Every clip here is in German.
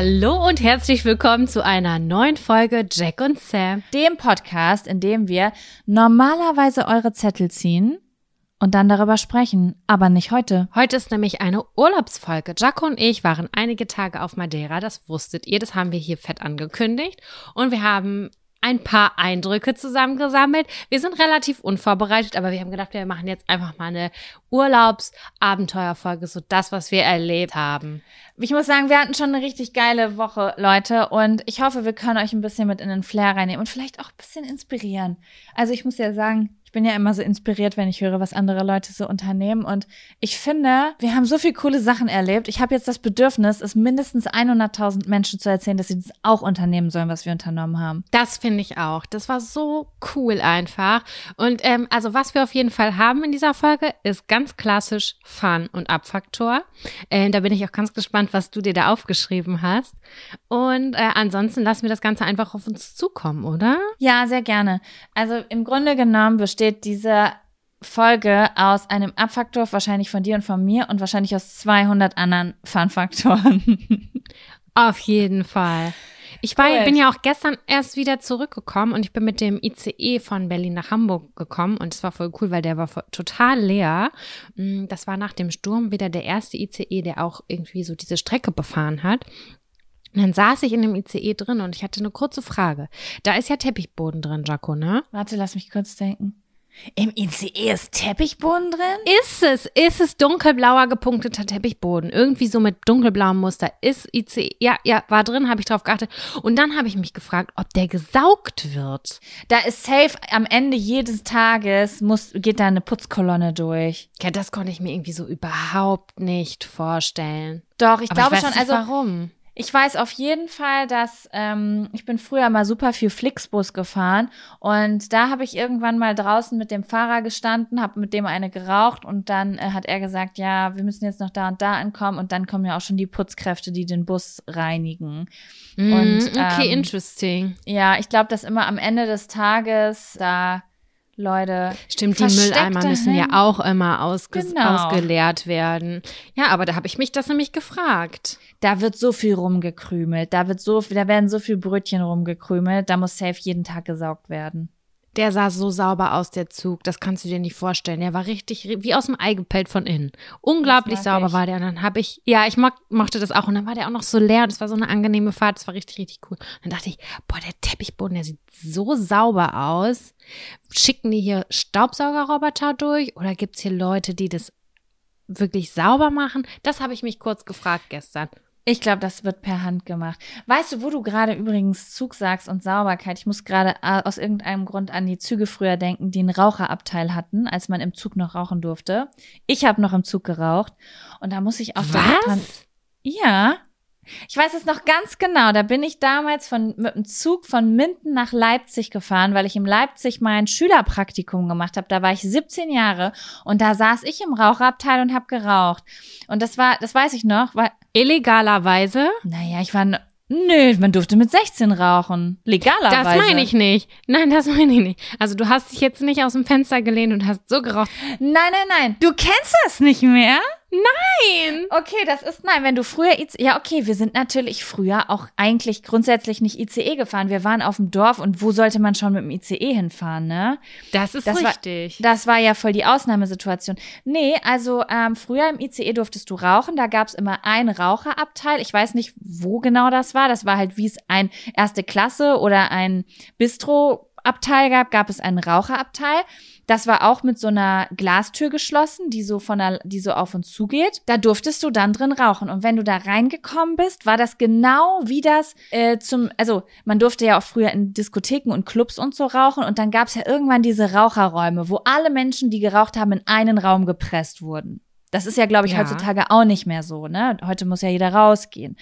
Hallo und herzlich willkommen zu einer neuen Folge Jack und Sam. Dem Podcast, in dem wir normalerweise eure Zettel ziehen und dann darüber sprechen, aber nicht heute. Heute ist nämlich eine Urlaubsfolge. Jaco und ich waren einige Tage auf Madeira, das wusstet ihr, das haben wir hier fett angekündigt. Und wir haben ein paar Eindrücke zusammengesammelt. Wir sind relativ unvorbereitet, aber wir haben gedacht, wir machen jetzt einfach mal eine Urlaubsabenteuerfolge, so das, was wir erlebt haben. Ich muss sagen, wir hatten schon eine richtig geile Woche, Leute, und ich hoffe, wir können euch ein bisschen mit in den Flair reinnehmen und vielleicht auch ein bisschen inspirieren. Also ich muss ja sagen, ich bin ja immer so inspiriert, wenn ich höre, was andere Leute so unternehmen. Und ich finde, wir haben so viel coole Sachen erlebt. Ich habe jetzt das Bedürfnis, es mindestens 100.000 Menschen zu erzählen, dass sie das auch unternehmen sollen, was wir unternommen haben. Das finde ich auch. Das war so cool einfach. Und ähm, also was wir auf jeden Fall haben in dieser Folge, ist ganz klassisch Fun und Abfaktor. Ähm, da bin ich auch ganz gespannt, was du dir da aufgeschrieben hast. Und äh, ansonsten lassen wir das Ganze einfach auf uns zukommen, oder? Ja, sehr gerne. Also im Grunde genommen besteht diese Folge aus einem Abfaktor, wahrscheinlich von dir und von mir und wahrscheinlich aus 200 anderen Fun-Faktoren. Auf jeden Fall. Ich war, Cool. bin ja auch gestern erst wieder zurückgekommen und ich bin mit dem ICE von Berlin nach Hamburg gekommen und es war voll cool, weil der war voll, total leer. Mm, Das war nach dem Sturm wieder der erste ICE, der auch irgendwie so diese Strecke befahren hat. Und dann saß ich in dem ICE drin und ich hatte eine kurze Frage. Da ist ja Teppichboden drin, Jaco, ne? Warte, lass mich kurz denken. Im ICE ist Teppichboden drin? Ist es, ist es dunkelblauer gepunkteter Teppichboden. Irgendwie so mit dunkelblauem Muster. Ist ICE, ja, ja, war drin, habe ich drauf geachtet. Und dann habe ich mich gefragt, ob der gesaugt wird. Da ist safe am Ende jedes Tages muss, geht da eine Putzkolonne durch. Ja, das konnte ich mir irgendwie so überhaupt nicht vorstellen. Doch, ich Aber glaube ich weiß schon, nicht, also warum. Ich weiß auf jeden Fall, dass ähm, ich bin früher mal super viel Flixbus gefahren und da habe ich irgendwann mal draußen mit dem Fahrer gestanden, habe mit dem eine geraucht und dann äh, hat er gesagt, ja, wir müssen jetzt noch da und da ankommen und dann kommen ja auch schon die Putzkräfte, die den Bus reinigen. Mm, Und, okay, ähm, interesting. Ja, ich glaube, dass immer am Ende des Tages da Leute Stimmt, die Mülleimer müssen ja auch immer ausge Genau. ausgeleert werden. Ja, aber da habe ich mich das nämlich gefragt. da wird so viel rumgekrümelt, da wird so, da werden so viel Brötchen rumgekrümelt, da muss safe jeden Tag gesaugt werden. Der sah so sauber aus, der Zug. Das kannst du dir nicht vorstellen. Der war richtig wie aus dem Ei gepellt von innen. Unglaublich mag sauber ich. war der. Und dann habe ich, ja, ich mock, mochte das auch. Und dann war der auch noch so leer. Das war so eine angenehme Fahrt. Das war richtig, richtig cool. Und dann dachte ich, boah, der Teppichboden, der sieht so sauber aus. Schicken die hier Staubsaugerroboter durch? Oder gibt's hier Leute, die das wirklich sauber machen? Das habe ich mich kurz gefragt gestern. Ich glaube, das wird per Hand gemacht. Weißt du, wo du gerade übrigens Zug sagst und Sauberkeit? Ich muss gerade äh, aus irgendeinem Grund an die Züge früher denken, die einen Raucherabteil hatten, als man im Zug noch rauchen durfte. Ich habe noch im Zug geraucht und da muss ich auch Was? Ja. Ich weiß es noch ganz genau. Da bin ich damals von, mit dem Zug von Minden nach Leipzig gefahren, weil ich in Leipzig mein Schülerpraktikum gemacht habe. Da war ich 17 Jahre und da saß ich im Raucherabteil und habe geraucht. Und das war, das weiß ich noch, weil Illegalerweise? naja, ich war. Nö, man durfte mit 16 rauchen. Legalerweise. Das meine ich nicht. Nein, das meine ich nicht. Also du hast dich jetzt nicht aus dem Fenster gelehnt und hast so geraucht. Nein, nein, nein. Du kennst das nicht mehr? Nein! Okay, das ist, nein, wenn du früher ICE, ja, okay, wir sind natürlich früher auch eigentlich grundsätzlich nicht ICE gefahren. Wir waren auf dem Dorf und wo sollte man schon mit dem ICE hinfahren, ne? Das ist Das war- richtig. Das war ja voll die Ausnahmesituation. Nee, also ähm, früher im ICE durftest du rauchen. Da gab's immer einen Raucherabteil. Ich weiß nicht, wo genau das war. Das war halt, wie es ein erste Klasse oder ein Bistro-Abteil gab, gab es einen Raucherabteil. Das war auch mit so einer Glastür geschlossen, die so von der, die so auf und zu geht. Da durftest du dann drin rauchen. Und wenn du da reingekommen bist, war das genau wie das äh, zum, also man durfte ja auch früher in Diskotheken und Clubs und so rauchen. Und dann gab's ja irgendwann diese Raucherräume, wo alle Menschen, die geraucht haben, in einen Raum gepresst wurden. Das ist ja, glaube ich, Ja. heutzutage auch nicht mehr so, ne? Heute muss ja jeder rausgehen.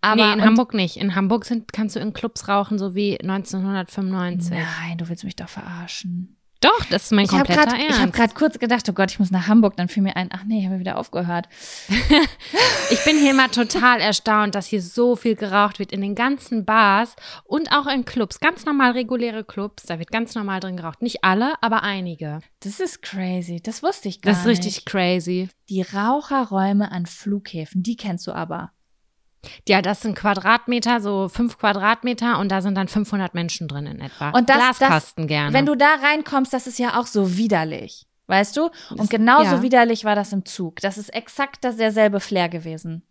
Aber nee, in Hamburg nicht. In Hamburg sind, kannst du in Clubs rauchen, so wie 1995. Nein, du willst mich doch verarschen. Doch, das ist mein Ich habe kompletter gerade Ernst. hab grad kurz gedacht, oh Gott, ich muss nach Hamburg. Dann fiel mir ein, ach nee, ich habe wieder aufgehört. Ich bin hier immer total erstaunt, dass hier so viel geraucht wird in den ganzen Bars und auch in Clubs. Ganz normal reguläre Clubs, da wird ganz normal drin geraucht. Nicht alle, aber einige. Das ist crazy. Das wusste ich gar Das ist nicht. richtig crazy. Die Raucherräume an Flughäfen, die kennst du aber. Ja, das sind Quadratmeter, so fünf Quadratmeter und da sind dann 500 Menschen drin in etwa. Und das, Glaskasten das, gerne. wenn du da reinkommst, das ist ja auch so widerlich. Weißt du? Und genauso ja. widerlich war das im Zug. Das ist exakt das derselbe Flair gewesen.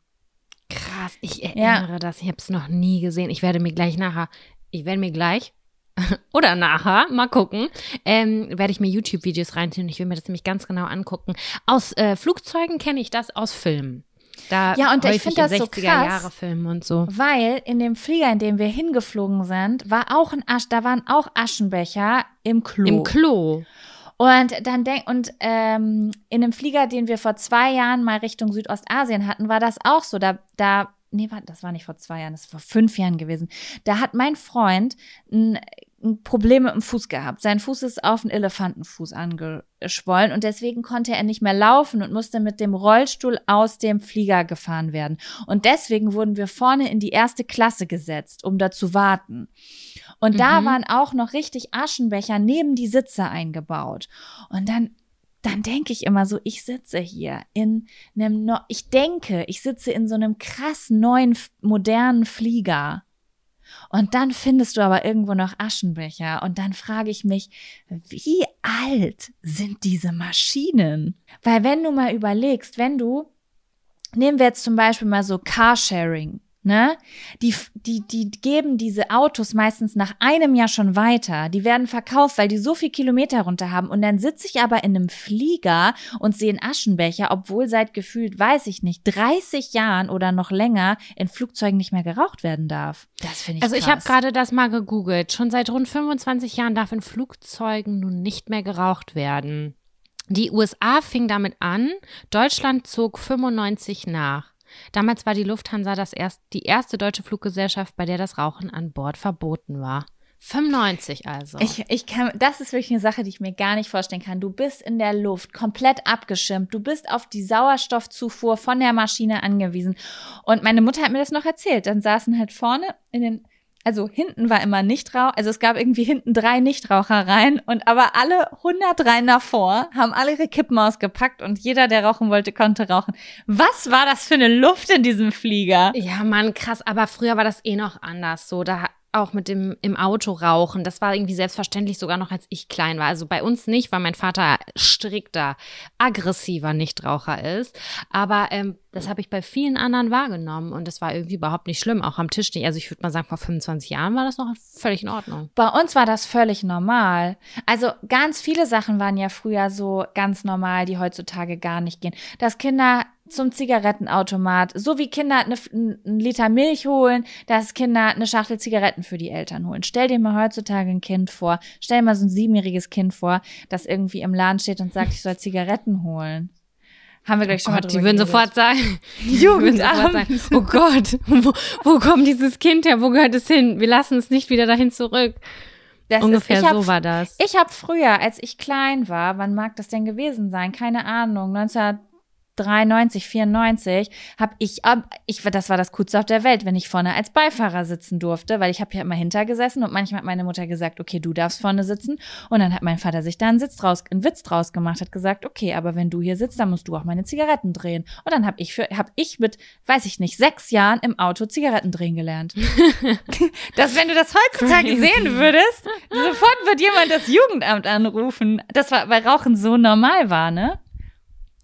Krass, ich erinnere das. Ich habe es noch nie gesehen. Ich werde mir gleich nachher, ich werde mir gleich oder nachher, mal gucken, ähm, werde ich mir YouTube-Videos reinziehen. Ich will mir das nämlich ganz genau angucken. Aus äh, Flugzeugen kenne ich das aus Filmen. Da Ja, und ich häufig find das in so 60er krass. Jahre Filme und so. Weil in dem Flieger, in dem wir hingeflogen sind, war auch ein Asch, da waren auch Aschenbecher im Klo. Im Klo. Und dann denk und ähm, in dem Flieger, den wir vor zwei Jahren mal Richtung Südostasien hatten, war das auch so. Da, da, nee, das war nicht vor zwei Jahren, das war vor fünf Jahren gewesen. Da hat mein Freund ein, ein Problem mit dem Fuß gehabt. Sein Fuß ist auf einen Elefantenfuß angeschwollen und deswegen konnte er nicht mehr laufen und musste mit dem Rollstuhl aus dem Flieger gefahren werden. Und deswegen wurden wir vorne in die erste Klasse gesetzt, um da zu warten. Und da Mhm. waren auch noch richtig Aschenbecher neben die Sitze eingebaut. Und dann, dann denke ich immer so, ich sitze hier in einem, no ich denke, ich sitze in so einem krass neuen, modernen Flieger. Und dann findest du aber irgendwo noch Aschenbecher. Und dann frage ich mich, wie alt sind diese Maschinen? Weil wenn du mal überlegst, wenn du, nehmen wir jetzt zum Beispiel mal so Carsharing, ne? Die, die, die geben diese Autos meistens nach einem Jahr schon weiter. Die werden verkauft, weil die so viel Kilometer runter haben. Und dann sitze ich aber in einem Flieger und sehe einen Aschenbecher, obwohl seit gefühlt, weiß ich nicht, 30 Jahren oder noch länger in Flugzeugen nicht mehr geraucht werden darf. Das finde ich Also ich habe krass. gerade das mal gegoogelt. Schon seit rund 25 Jahren darf in Flugzeugen nun nicht mehr geraucht werden. Die USA fing damit an, Deutschland zog 95 nach. Damals war die Lufthansa das erst, die erste deutsche Fluggesellschaft, bei der das Rauchen an Bord verboten war. 95 also. Ich, ich kann, das ist wirklich eine Sache, die ich mir gar nicht vorstellen kann. Du bist in der Luft komplett abgeschirmt. Du bist auf die Sauerstoffzufuhr von der Maschine angewiesen. Und meine Mutter hat mir das noch erzählt. Dann saßen halt vorne in den, also hinten war immer Nichtrauch, also es gab irgendwie hinten drei Nichtrauchereien und aber alle 103 davor haben alle ihre Kippen ausgepackt und jeder, der rauchen wollte, konnte rauchen. Was war das für eine Luft in diesem Flieger? Ja, Mann, krass. Aber früher war das eh noch anders. So, da auch mit dem im Auto rauchen. Das war irgendwie selbstverständlich sogar noch, als ich klein war. Also bei uns nicht, weil mein Vater strikter, aggressiver Nichtraucher ist. Aber ähm, das habe ich bei vielen anderen wahrgenommen und das war irgendwie überhaupt nicht schlimm, auch am Tisch nicht. Also ich würde mal sagen, vor 25 Jahren war das noch völlig in Ordnung. Bei uns war das völlig normal. Also ganz viele Sachen waren ja früher so ganz normal, die heutzutage gar nicht gehen. Dass Kinder zum Zigarettenautomat, so wie Kinder eine, einen Liter Milch holen, dass Kinder eine Schachtel Zigaretten für die Eltern holen. Stell dir mal heutzutage ein Kind vor, stell dir mal so ein siebenjähriges Kind vor, das irgendwie im Laden steht und sagt, ich soll Zigaretten holen. Haben wir gleich oh schon Gott, mal drüber Die würden geredet. sofort sagen, Jugendamt. oh Gott, wo, wo kommt dieses Kind her? Wo gehört es hin? Wir lassen es nicht wieder dahin zurück. Das Ungefähr ist, ich hab, so war das. Ich habe früher, als ich klein war, wann mag das denn gewesen sein? Keine Ahnung, 1993, 94, habe ich, ab- ich, das war das Coolste auf der Welt, wenn ich vorne als Beifahrer sitzen durfte, weil ich habe ja immer hinter gesessen und manchmal hat meine Mutter gesagt, okay, du darfst vorne sitzen und dann hat mein Vater sich da einen, Sitz draus, einen Witz draus gemacht, hat gesagt, okay, aber wenn du hier sitzt, dann musst du auch meine Zigaretten drehen. Und dann habe ich für, habe ich mit, weiß ich nicht, sechs Jahren im Auto Zigaretten drehen gelernt. dass wenn du das heutzutage Crazy. sehen würdest, sofort wird jemand das Jugendamt anrufen. Das war, weil Rauchen so normal war, ne?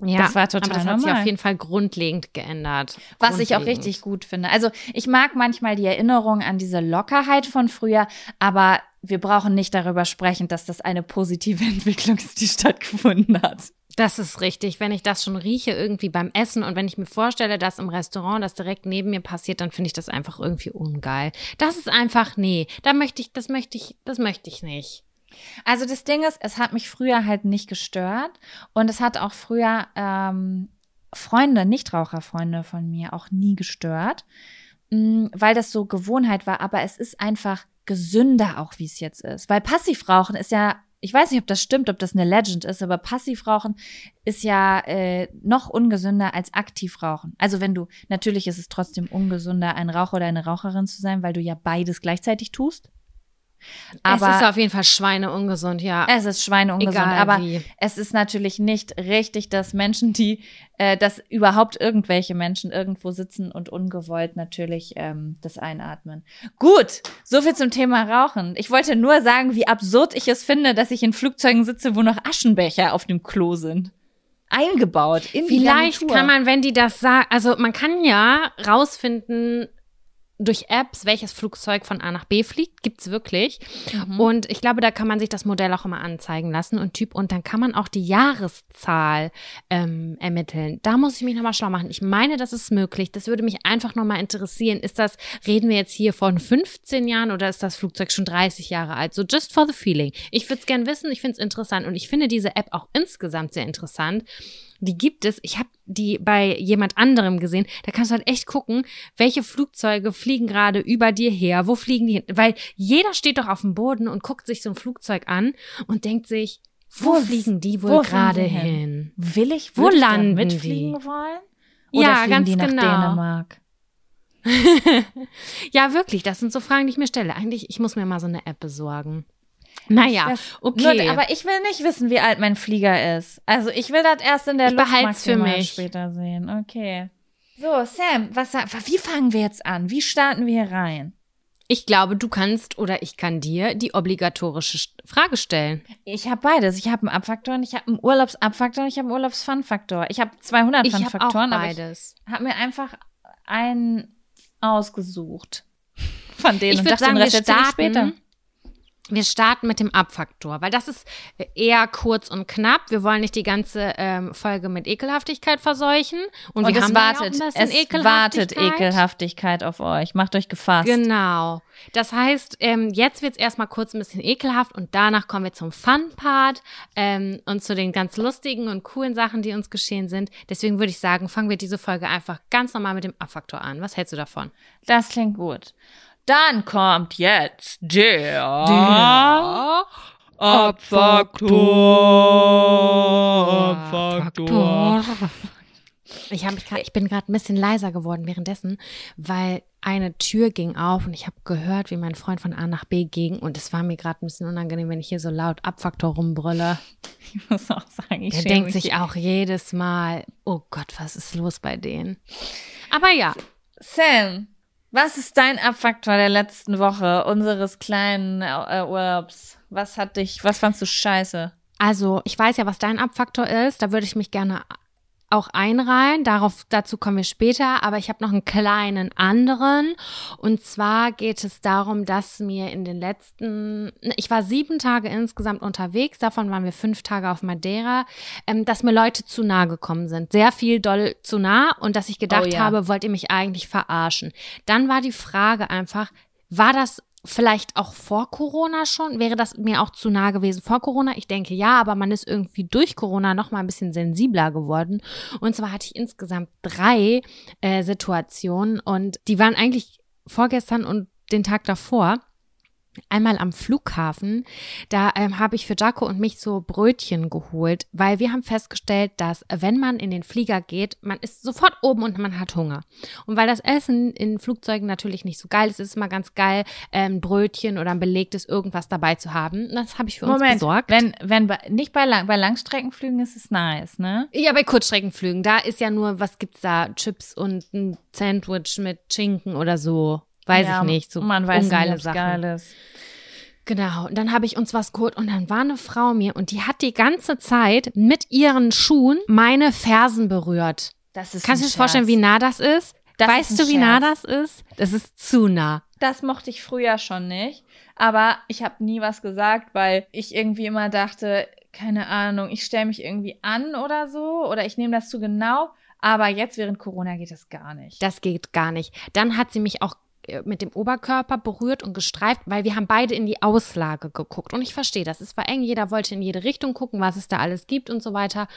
Ja, das war total aber das hat sich normal. auf jeden Fall grundlegend geändert. Was ich auch Grundlegend. richtig gut finde. Also ich mag manchmal die Erinnerung an diese Lockerheit von früher, aber wir brauchen nicht darüber sprechen, dass das eine positive Entwicklung ist, die stattgefunden hat. Das ist richtig. Wenn ich das schon rieche irgendwie beim Essen und wenn ich mir vorstelle, dass im Restaurant das direkt neben mir passiert, dann finde ich das einfach irgendwie ungeil. Das ist einfach, nee, da möchte ich, das möchte ich, das möchte ich nicht. Also das Ding ist, es hat mich früher halt nicht gestört und es hat auch früher ähm, Freunde, Nichtraucherfreunde von mir auch nie gestört, mh, weil das so Gewohnheit war. Aber es ist einfach gesünder auch, wie es jetzt ist. Weil Passivrauchen ist ja, ich weiß nicht, ob das stimmt, ob das eine Legend ist, aber Passivrauchen ist ja äh, noch ungesünder als Aktivrauchen. Also wenn du, natürlich ist es trotzdem ungesünder, ein Raucher oder eine Raucherin zu sein, weil du ja beides gleichzeitig tust. Aber es ist auf jeden Fall schweineungesund, ja. es ist schweineungesund, Egal aber wie. es ist natürlich nicht richtig, dass Menschen, die, äh, dass überhaupt irgendwelche Menschen irgendwo sitzen und ungewollt natürlich ähm, das einatmen. Gut, so viel zum Thema Rauchen. Ich wollte nur sagen, wie absurd ich es finde, dass ich in Flugzeugen sitze, wo noch Aschenbecher auf dem Klo sind. Eingebaut in die Vielleicht kann man, wenn die das sagen, also man kann ja rausfinden durch Apps, welches Flugzeug von A nach B fliegt, gibt's wirklich. Mhm. Und ich glaube, da kann man sich das Modell auch immer anzeigen lassen und Typ und dann kann man auch die Jahreszahl ähm, ermitteln. Da muss ich mich nochmal schlau machen. Ich meine, das ist möglich. Das würde mich einfach nochmal interessieren. Ist das, reden wir jetzt hier von 15 Jahren oder ist das Flugzeug schon 30 Jahre alt? So just for the feeling. Ich würde es gern wissen, ich finde es interessant und ich finde diese App auch insgesamt sehr interessant. Die gibt es. Ich habe die bei jemand anderem gesehen. Da kannst du halt echt gucken, welche Flugzeuge fliegen gerade über dir her. Wo fliegen die hin? Weil jeder steht doch auf dem Boden und guckt sich so ein Flugzeug an und denkt sich, wo, Wo- fliegen die wo wohl gerade hin? hin? Will ich, Wo würd ich landen die? mitfliegen wollen? Oder Ja, ganz die nach genau. Dänemark? Ja, wirklich. Das sind so Fragen, die ich mir stelle. Eigentlich, ich muss mir mal so eine App besorgen. Naja, Das- okay. Nur, aber ich will nicht wissen, wie alt mein Flieger ist. Also ich will das erst in der Ich Luft behalt's für maximal mich. später sehen. Okay. So, Sam, was, wie fangen wir jetzt an? Wie starten wir hier rein? ich glaube, du kannst oder ich kann dir die obligatorische Frage stellen. Ich habe beides. Ich habe einen Abfaktor und ich habe einen Urlaubsabfaktor und ich habe einen Urlaubsfun-Faktor. Ich habe 200 Ich habe auch Fun-Faktoren, aber ich beides. habe mir einfach einen ausgesucht von denen Ich und dachte, sagen, den wir Rest ich starten, später. Wir starten mit dem Abfaktor, weil das ist eher kurz und knapp. Wir wollen nicht die ganze ähm, Folge mit Ekelhaftigkeit verseuchen. Und, Und wir es haben da ja auch wartet, ein es Ekelhaftigkeit. wartet Ekelhaftigkeit auf euch. Macht euch gefasst. Genau. Das heißt, ähm, jetzt wird's erstmal kurz ein bisschen ekelhaft und danach kommen wir zum Fun-Part ähm, und zu den ganz lustigen und coolen Sachen, die uns geschehen sind. Deswegen würde ich sagen, fangen wir diese Folge einfach ganz normal mit dem Abfaktor an. Was hältst du davon? Das klingt gut. Dann kommt jetzt der, Abfaktor. Ich, hab mich grad, ich bin gerade ein bisschen leiser geworden währenddessen, weil eine Tür ging auf und ich habe gehört, wie mein Freund von A nach B ging und es war mir gerade ein bisschen unangenehm, wenn ich hier so laut Abfaktor rumbrülle. Ich muss auch sagen, ich Der denkt mich sich auch jedes Mal, oh Gott, was ist los bei denen? Aber ja, Sam, was ist dein Abfaktor der letzten Woche unseres kleinen äh, Urlaubs? Was hat dich, was fandst du scheiße? also ich weiß ja, was dein Abfaktor ist. Da würde ich mich gerne auch einreihen. Darauf, dazu kommen wir später. Aber ich habe noch einen kleinen anderen. Und zwar geht es darum, dass mir in den letzten, ich war sieben Tage insgesamt unterwegs. Davon waren wir fünf Tage auf Madeira, ähm, dass mir Leute zu nah gekommen sind. Sehr viel doll zu nah. Und dass ich gedacht Oh ja. habe, wollt ihr mich eigentlich verarschen? Dann war die Frage einfach, war das vielleicht auch vor Corona schon? Wäre das mir auch zu nah gewesen vor Corona? Ich denke ja, aber man ist irgendwie durch Corona noch mal ein bisschen sensibler geworden. Und zwar hatte ich insgesamt drei äh, Situationen und die waren eigentlich vorgestern und den Tag davor. Einmal am Flughafen, da ähm, habe ich für Jaco und mich so Brötchen geholt, weil wir haben festgestellt, dass wenn man in den Flieger geht, man ist sofort oben und man hat Hunger. Und weil das Essen in Flugzeugen natürlich nicht so geil ist, ist es immer ganz geil, ähm, ein Brötchen oder ein belegtes irgendwas dabei zu haben. Das habe ich für uns Moment, besorgt. wenn, wenn bei, nicht bei, Lang, bei Langstreckenflügen ist es nice, ne? Ja, bei Kurzstreckenflügen, da ist ja nur, was gibt's da? Chips und ein Sandwich mit Schinken oder so. Weiß ja, ich nicht. So man weiß ungeile nicht, Sachen. geil ist. Genau. Und dann habe ich uns was geholt und dann war eine Frau mir und die hat die ganze Zeit mit ihren Schuhen meine Fersen berührt. Das ist Kannst du dir vorstellen, wie nah das ist? Das weißt ist du, wie nah das ist? Das ist zu nah. Das mochte ich früher schon nicht. Aber ich habe nie was gesagt, weil ich irgendwie immer dachte, keine Ahnung, ich stelle mich irgendwie an oder so oder ich nehme das zu genau. Aber jetzt während Corona geht das gar nicht. Das geht gar nicht. Dann hat sie mich auch mit dem Oberkörper berührt und gestreift, weil wir haben beide in die Auslage geguckt. Und ich verstehe das. Es war eng, jeder wollte in jede Richtung gucken, was es da alles gibt und so weiter.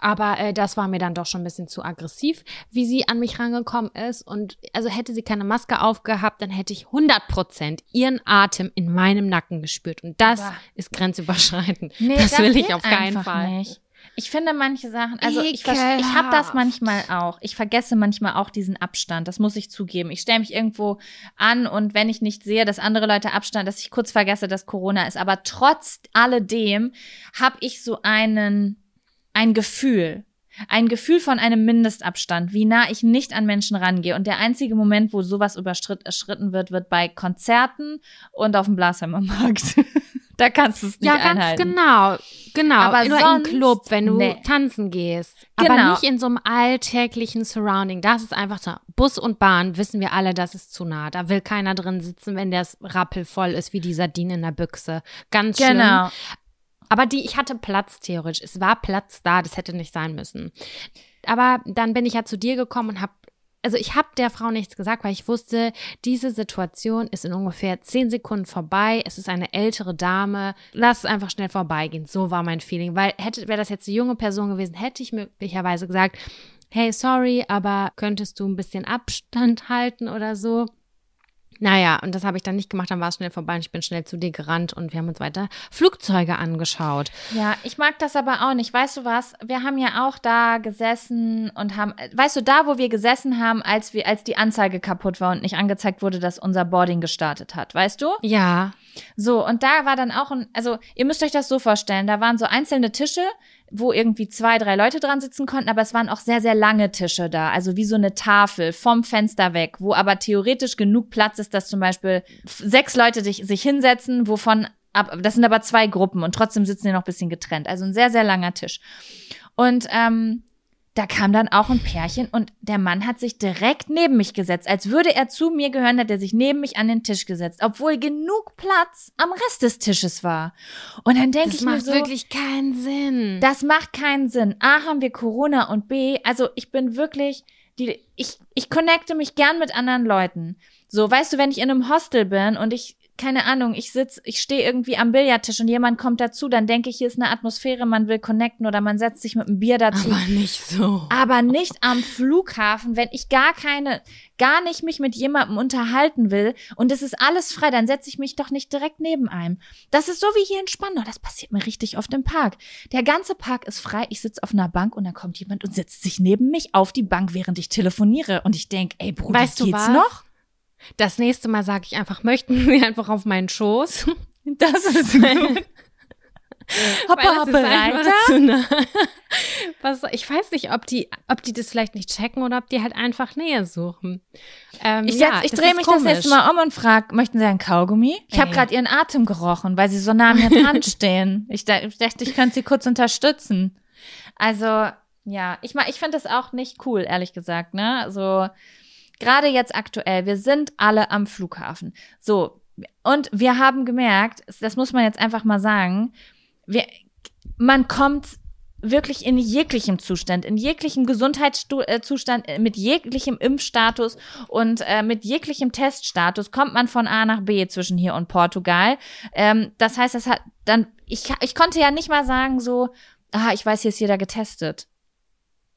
Aber äh, das war mir dann doch schon ein bisschen zu aggressiv, wie sie an mich rangekommen ist. Und also hätte sie keine Maske aufgehabt, dann hätte ich 100 Prozent ihren Atem in meinem Nacken gespürt. Und das Bah. ist grenzüberschreitend. Nee, das, will ich auf keinen Fall. Nicht. Ich finde manche Sachen, also ich, vers- ich habe das Ekelhaft. manchmal auch. Ich vergesse manchmal auch diesen Abstand, das muss ich zugeben. Ich stelle mich irgendwo an und wenn ich nicht sehe, dass andere Leute Abstand, dass ich kurz vergesse, dass Corona ist. Aber trotz alledem habe ich so einen, ein Gefühl. Ein Gefühl von einem Mindestabstand, wie nah ich nicht an Menschen rangehe. Und der einzige Moment, wo sowas überschritten wird, wird bei Konzerten und auf dem Blasheimer Markt. da kannst du es nicht Ja, ganz einhalten. genau. Genau. Aber Nur sonst- im Club, wenn du nee. tanzen gehst. Aber Genau. nicht in so einem alltäglichen Surrounding. Das ist einfach so. Bus und Bahn wissen wir alle, das ist zu nah. Da will keiner drin sitzen, wenn das rappelvoll ist wie die Sardine in der Büchse. Ganz schlimm. Genau. Aber die, ich hatte Platz theoretisch. Es war Platz da, das hätte nicht sein müssen. Aber dann bin ich ja zu dir gekommen und habe, also ich habe der Frau nichts gesagt, weil ich wusste, diese Situation ist in ungefähr zehn Sekunden vorbei. Es ist eine ältere Dame. Lass es einfach schnell vorbeigehen. So war mein Feeling. Weil hätte, wäre das jetzt eine junge Person gewesen, hätte ich möglicherweise gesagt, hey, sorry, aber könntest du ein bisschen Abstand halten oder so? Naja, und das habe ich dann nicht gemacht, dann war es schnell vorbei und ich bin schnell zu dir gerannt und wir haben uns weiter Flugzeuge angeschaut. Ja, ich mag das aber auch nicht. Weißt du was? Wir haben ja auch da gesessen und haben, weißt du, da, wo wir gesessen haben, als wir, als die Anzeige kaputt war und nicht angezeigt wurde, dass unser Boarding gestartet hat, weißt du? Ja, So, und da war dann auch ein, also ihr müsst euch das so vorstellen, da waren so einzelne Tische, wo irgendwie zwei, drei Leute dran sitzen konnten, aber es waren auch sehr, sehr lange Tische da, also wie so eine Tafel vom Fenster weg, wo aber theoretisch genug Platz ist, dass zum Beispiel sechs Leute sich, sich hinsetzen, wovon, ab, das sind aber zwei Gruppen und trotzdem sitzen die noch ein bisschen getrennt, also ein sehr, sehr langer Tisch. Und ähm, da kam dann auch ein Pärchen und der Mann hat sich direkt neben mich gesetzt, als würde er zu mir gehören, hat er sich neben mich an den Tisch gesetzt, obwohl genug Platz am Rest des Tisches war. Und dann denke das ich mir macht so, wirklich keinen Sinn. das macht keinen Sinn. A, haben wir Corona und B, also ich bin wirklich, die, ich, ich connecte mich gern mit anderen Leuten. So, weißt du, wenn ich in einem Hostel bin und ich, keine Ahnung, ich sitz, ich stehe irgendwie am Billardtisch und jemand kommt dazu, dann denke ich, hier ist eine Atmosphäre, man will connecten oder man setzt sich mit einem Bier dazu. aber nicht so. Aber nicht am Flughafen, wenn ich gar keine, gar nicht mich mit jemandem unterhalten will und es ist alles frei, dann setze ich mich doch nicht direkt neben einem. Das ist so wie hier in Spandau. Das passiert mir richtig oft im Park. Der ganze Park ist frei. Ich sitze auf einer Bank und dann kommt jemand und setzt sich neben mich auf die Bank, während ich telefoniere. Und ich denke, ey Bruder, Weißt du geht's was? noch? Das nächste Mal sage ich einfach, möchten Sie einfach auf meinen Schoß? Das ist gut. Ist einfach Reiter. Was, ich weiß nicht, ob die, ob die das vielleicht nicht checken oder ob die halt einfach Nähe suchen. Ähm, Ich, ja, ich das drehe mich das komisch. nächste Mal um und frage, möchten Sie einen Kaugummi? Ich habe gerade Ihren Atem gerochen, weil Sie so nah an mir dran stehen. Ich ich dachte, ich könnte Sie kurz unterstützen. Also, Ja, ich, ich finde das auch nicht cool, ehrlich gesagt, ne? So, gerade jetzt aktuell, wir sind alle am Flughafen. So, und wir haben gemerkt, das muss man jetzt einfach mal sagen, wir, man kommt wirklich in jeglichem Zustand, in jeglichem Gesundheitszustand, äh, mit jeglichem Impfstatus und äh, mit jeglichem Teststatus kommt man von A nach B zwischen hier und Portugal. Ähm, das heißt, das hat dann, ich, ich konnte ja nicht mal sagen so, ah, ich weiß, hier ist jeder getestet.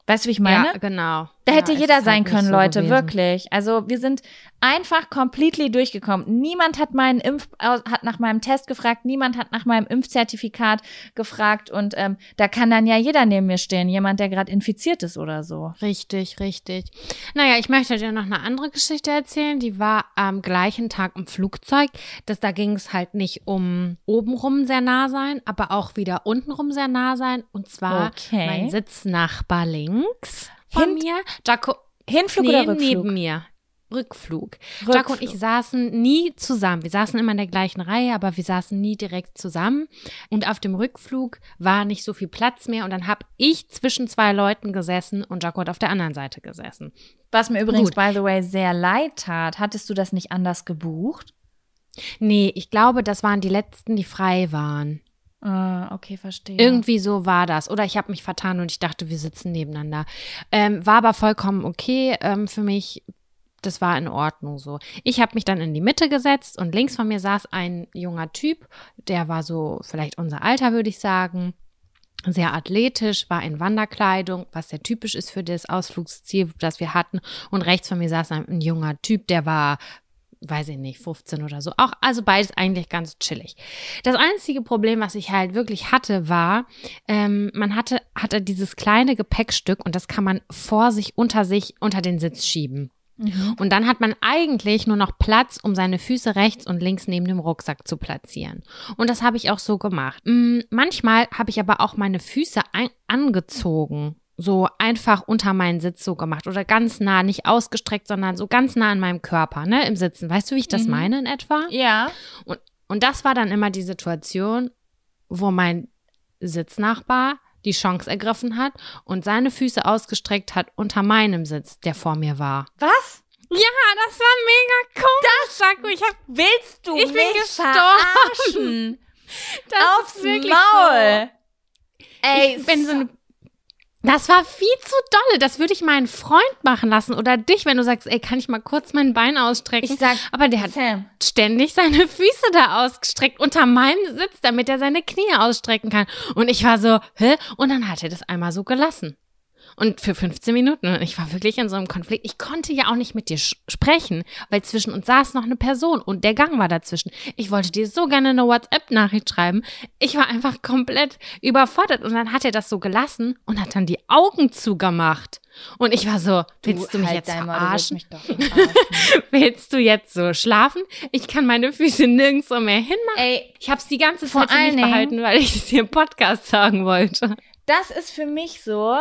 Weißt du, wie ich meine? Ja, genau. Da hätte jeder sein halt können, so Leute, gewesen. wirklich. Also wir sind einfach completely durchgekommen. Niemand hat meinen Impf hat nach meinem Test gefragt, niemand hat nach meinem Impfzertifikat gefragt und ähm, da kann dann ja jeder neben mir stehen, jemand, der gerade infiziert ist oder so. Richtig, richtig. Naja, ich möchte dir noch eine andere Geschichte erzählen. Die war am gleichen Tag im Flugzeug. Das, da ging es halt nicht um obenrum sehr nah sein, aber auch wieder untenrum sehr nah sein. Und zwar Okay. mein Sitznachbar links von Hint- mir. Jaco, Hinflug nee, oder Rückflug? neben mir. Rückflug. Jaco und ich saßen nie zusammen. Wir saßen immer in der gleichen Reihe, aber wir saßen nie direkt zusammen. Und auf dem Rückflug war nicht so viel Platz mehr. Und dann habe ich zwischen zwei Leuten gesessen und Jaco hat auf der anderen Seite gesessen. Was mir übrigens, Gut. by the way, sehr leid tat. Hattest du das nicht anders gebucht? Nee, ich glaube, das waren die letzten, die frei waren. Ah, okay, verstehe. Irgendwie so war das. Oder ich habe mich vertan und ich dachte, wir sitzen nebeneinander. Ähm, war aber vollkommen okay ähm, für mich. Das war in Ordnung so. Ich habe mich dann in die Mitte gesetzt und links von mir saß ein junger Typ, der war so vielleicht unser Alter, würde ich sagen. Sehr athletisch, war in Wanderkleidung, was sehr typisch ist für das Ausflugsziel, das wir hatten. Und rechts von mir saß ein, ein junger Typ, der war, weiß ich nicht, 15 oder so. Auch, also beides eigentlich ganz chillig. Das einzige Problem, was ich halt wirklich hatte, war, ähm, man hatte, hatte dieses kleine Gepäckstück und das kann man vor sich, unter sich, unter den Sitz schieben. Mhm. Und dann hat man eigentlich nur noch Platz, um seine Füße rechts und links neben dem Rucksack zu platzieren. Und das habe ich auch so gemacht. Mm, Manchmal habe ich aber auch meine Füße angezogen. So einfach unter meinen Sitz so gemacht oder ganz nah, nicht ausgestreckt, sondern so ganz nah an meinem Körper, ne, im Sitzen. Weißt du, wie ich das Mhm. meine in etwa? Ja. Und, und das war dann immer die Situation, wo mein Sitznachbar die Chance ergriffen hat und seine Füße ausgestreckt hat unter meinem Sitz, der vor mir war. Was? Ja, das war mega komisch, Jaco. Ich hab Willst du Ich bin mich gestorben. verarschen? das Aufs ist wirklich Maul. Ey, Ich bin so eine das war viel zu dolle. Das würde ich meinen Freund machen lassen oder dich, wenn du sagst, ey, kann ich mal kurz mein Bein ausstrecken? Ich sag, aber der hat Sam, ständig seine Füße da ausgestreckt unter meinem Sitz, damit er seine Knie ausstrecken kann. Und ich war so, hä? Und dann hat er das einmal so gelassen. Und für 15 Minuten. Und ich war wirklich in so einem Konflikt. Ich konnte ja auch nicht mit dir sprechen, weil zwischen uns saß noch eine Person und der Gang war dazwischen. Ich wollte dir so gerne eine WhatsApp-Nachricht schreiben. Ich war einfach komplett überfordert. Und dann hat er das so gelassen und hat dann die Augen zugemacht. Und ich war so, willst du, mich halt jetzt dein Maul, du willst verarschen? verarschen. Willst du jetzt so schlafen? Ich kann meine Füße nirgendwo mehr hinmachen. Ey, Ich habe es die ganze Zeit für mich behalten, weil ich es hier im Podcast sagen wollte. das ist für mich so,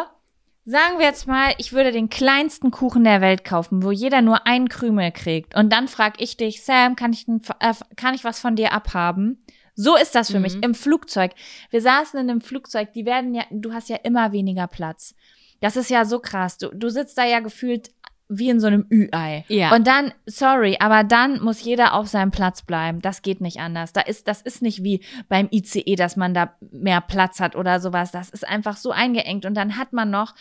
sagen wir jetzt mal, ich würde den kleinsten Kuchen der Welt kaufen, wo jeder nur einen Krümel kriegt. Und dann frag ich dich, Sam, kann ich, äh, kann ich was von dir abhaben? So ist das für Mhm. mich im Flugzeug. Wir saßen in einem Flugzeug, die werden ja, du hast ja immer weniger Platz. Das ist ja so krass. Du, du sitzt da ja gefühlt wie in so einem Ü-Ei. Ja. Und dann, sorry, aber dann muss jeder auf seinem Platz bleiben. Das geht nicht anders. Da ist, das ist nicht wie beim ICE, dass man da mehr Platz hat oder sowas. Das ist einfach so eingeengt. Und dann hat man noch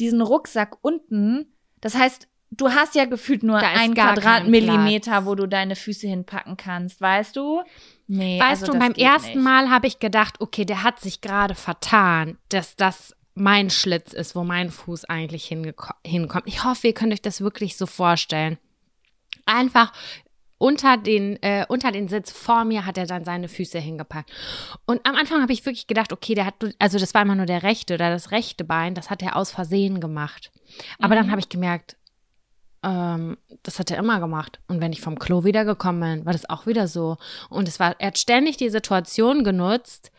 diesen Rucksack unten. Das heißt, du hast ja gefühlt nur kein Quadratmillimeter, wo du deine Füße hinpacken kannst, weißt du? Nee, Weißt also du, beim ersten nicht. Mal habe ich gedacht, okay, der hat sich gerade vertan, dass das mein Schlitz ist, wo mein Fuß eigentlich hinkommt. Ich hoffe, ihr könnt euch das wirklich so vorstellen. Einfach unter den, äh, unter den Sitz vor mir hat er dann seine Füße hingepackt. Und am Anfang habe ich wirklich gedacht, okay, der hat, also das war immer nur der rechte oder das rechte Bein, das hat er aus Versehen gemacht. Aber dann Mhm. habe ich gemerkt, ähm, das hat er immer gemacht. Und wenn ich vom Klo wiedergekommen bin, war das auch wieder so. Und es war, er hat ständig die Situation genutzt,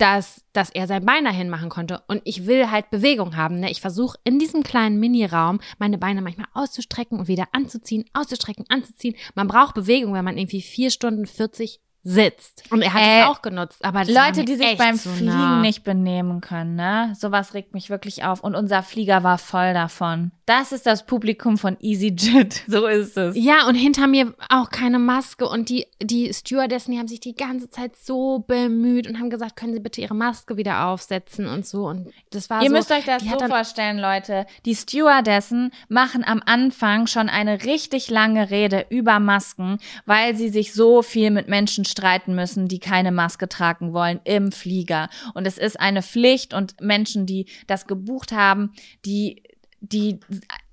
dass, dass er sein Bein dahin machen konnte. Und ich will halt Bewegung haben. Ne? Ich versuche in diesem kleinen Miniraum meine Beine manchmal auszustrecken und wieder anzuziehen, auszustrecken, anzuziehen. Man braucht Bewegung, wenn man irgendwie vier Stunden 40 sitzt. Und er hat Ey, es auch genutzt. Aber Leute, die sich beim zu Fliegen nah. nicht benehmen können, ne? Sowas regt mich wirklich auf. Und unser Flieger war voll davon. Das ist das Publikum von EasyJet. So ist es. Ja, und hinter mir auch keine Maske. Und die, die Stewardessen, die haben sich die ganze Zeit so bemüht und haben gesagt, können Sie bitte Ihre Maske wieder aufsetzen und so. Und das war Ihr so. müsst euch das so vorstellen, Leute. Die Stewardessen machen am Anfang schon eine richtig lange Rede über Masken, weil sie sich so viel mit Menschen streiten müssen, die keine Maske tragen wollen im Flieger. Und es ist eine Pflicht und Menschen, die das gebucht haben, die die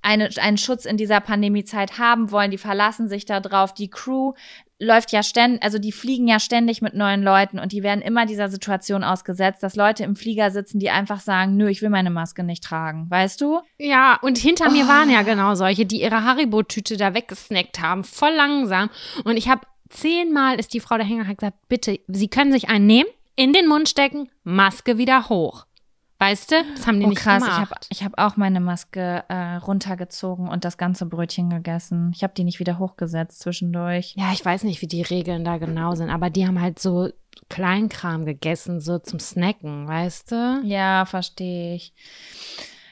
eine, einen Schutz in dieser Pandemiezeit haben wollen, die verlassen sich da drauf. Die Crew läuft ja ständig, also die fliegen ja ständig mit neuen Leuten und die werden immer dieser Situation ausgesetzt, dass Leute im Flieger sitzen, die einfach sagen, nö, ich will meine Maske nicht tragen, weißt du? Ja, und hinter mir waren Oh. ja genau solche, die ihre Haribo-Tüte da weggesnackt haben, voll langsam. Und ich habe zehnmal ist die Frau dahinter und hat gesagt, bitte, Sie können sich einen nehmen, in den Mund stecken, Maske wieder hoch. Weißt du? Das haben die Oh nicht krass, ich gemacht. habe ich hab auch meine Maske äh, runtergezogen und das ganze Brötchen gegessen. Ich habe die nicht wieder hochgesetzt zwischendurch. ja, ich weiß nicht, wie die Regeln da genau sind, aber die haben halt so Kleinkram gegessen, so zum Snacken, weißt du? Ja, verstehe ich.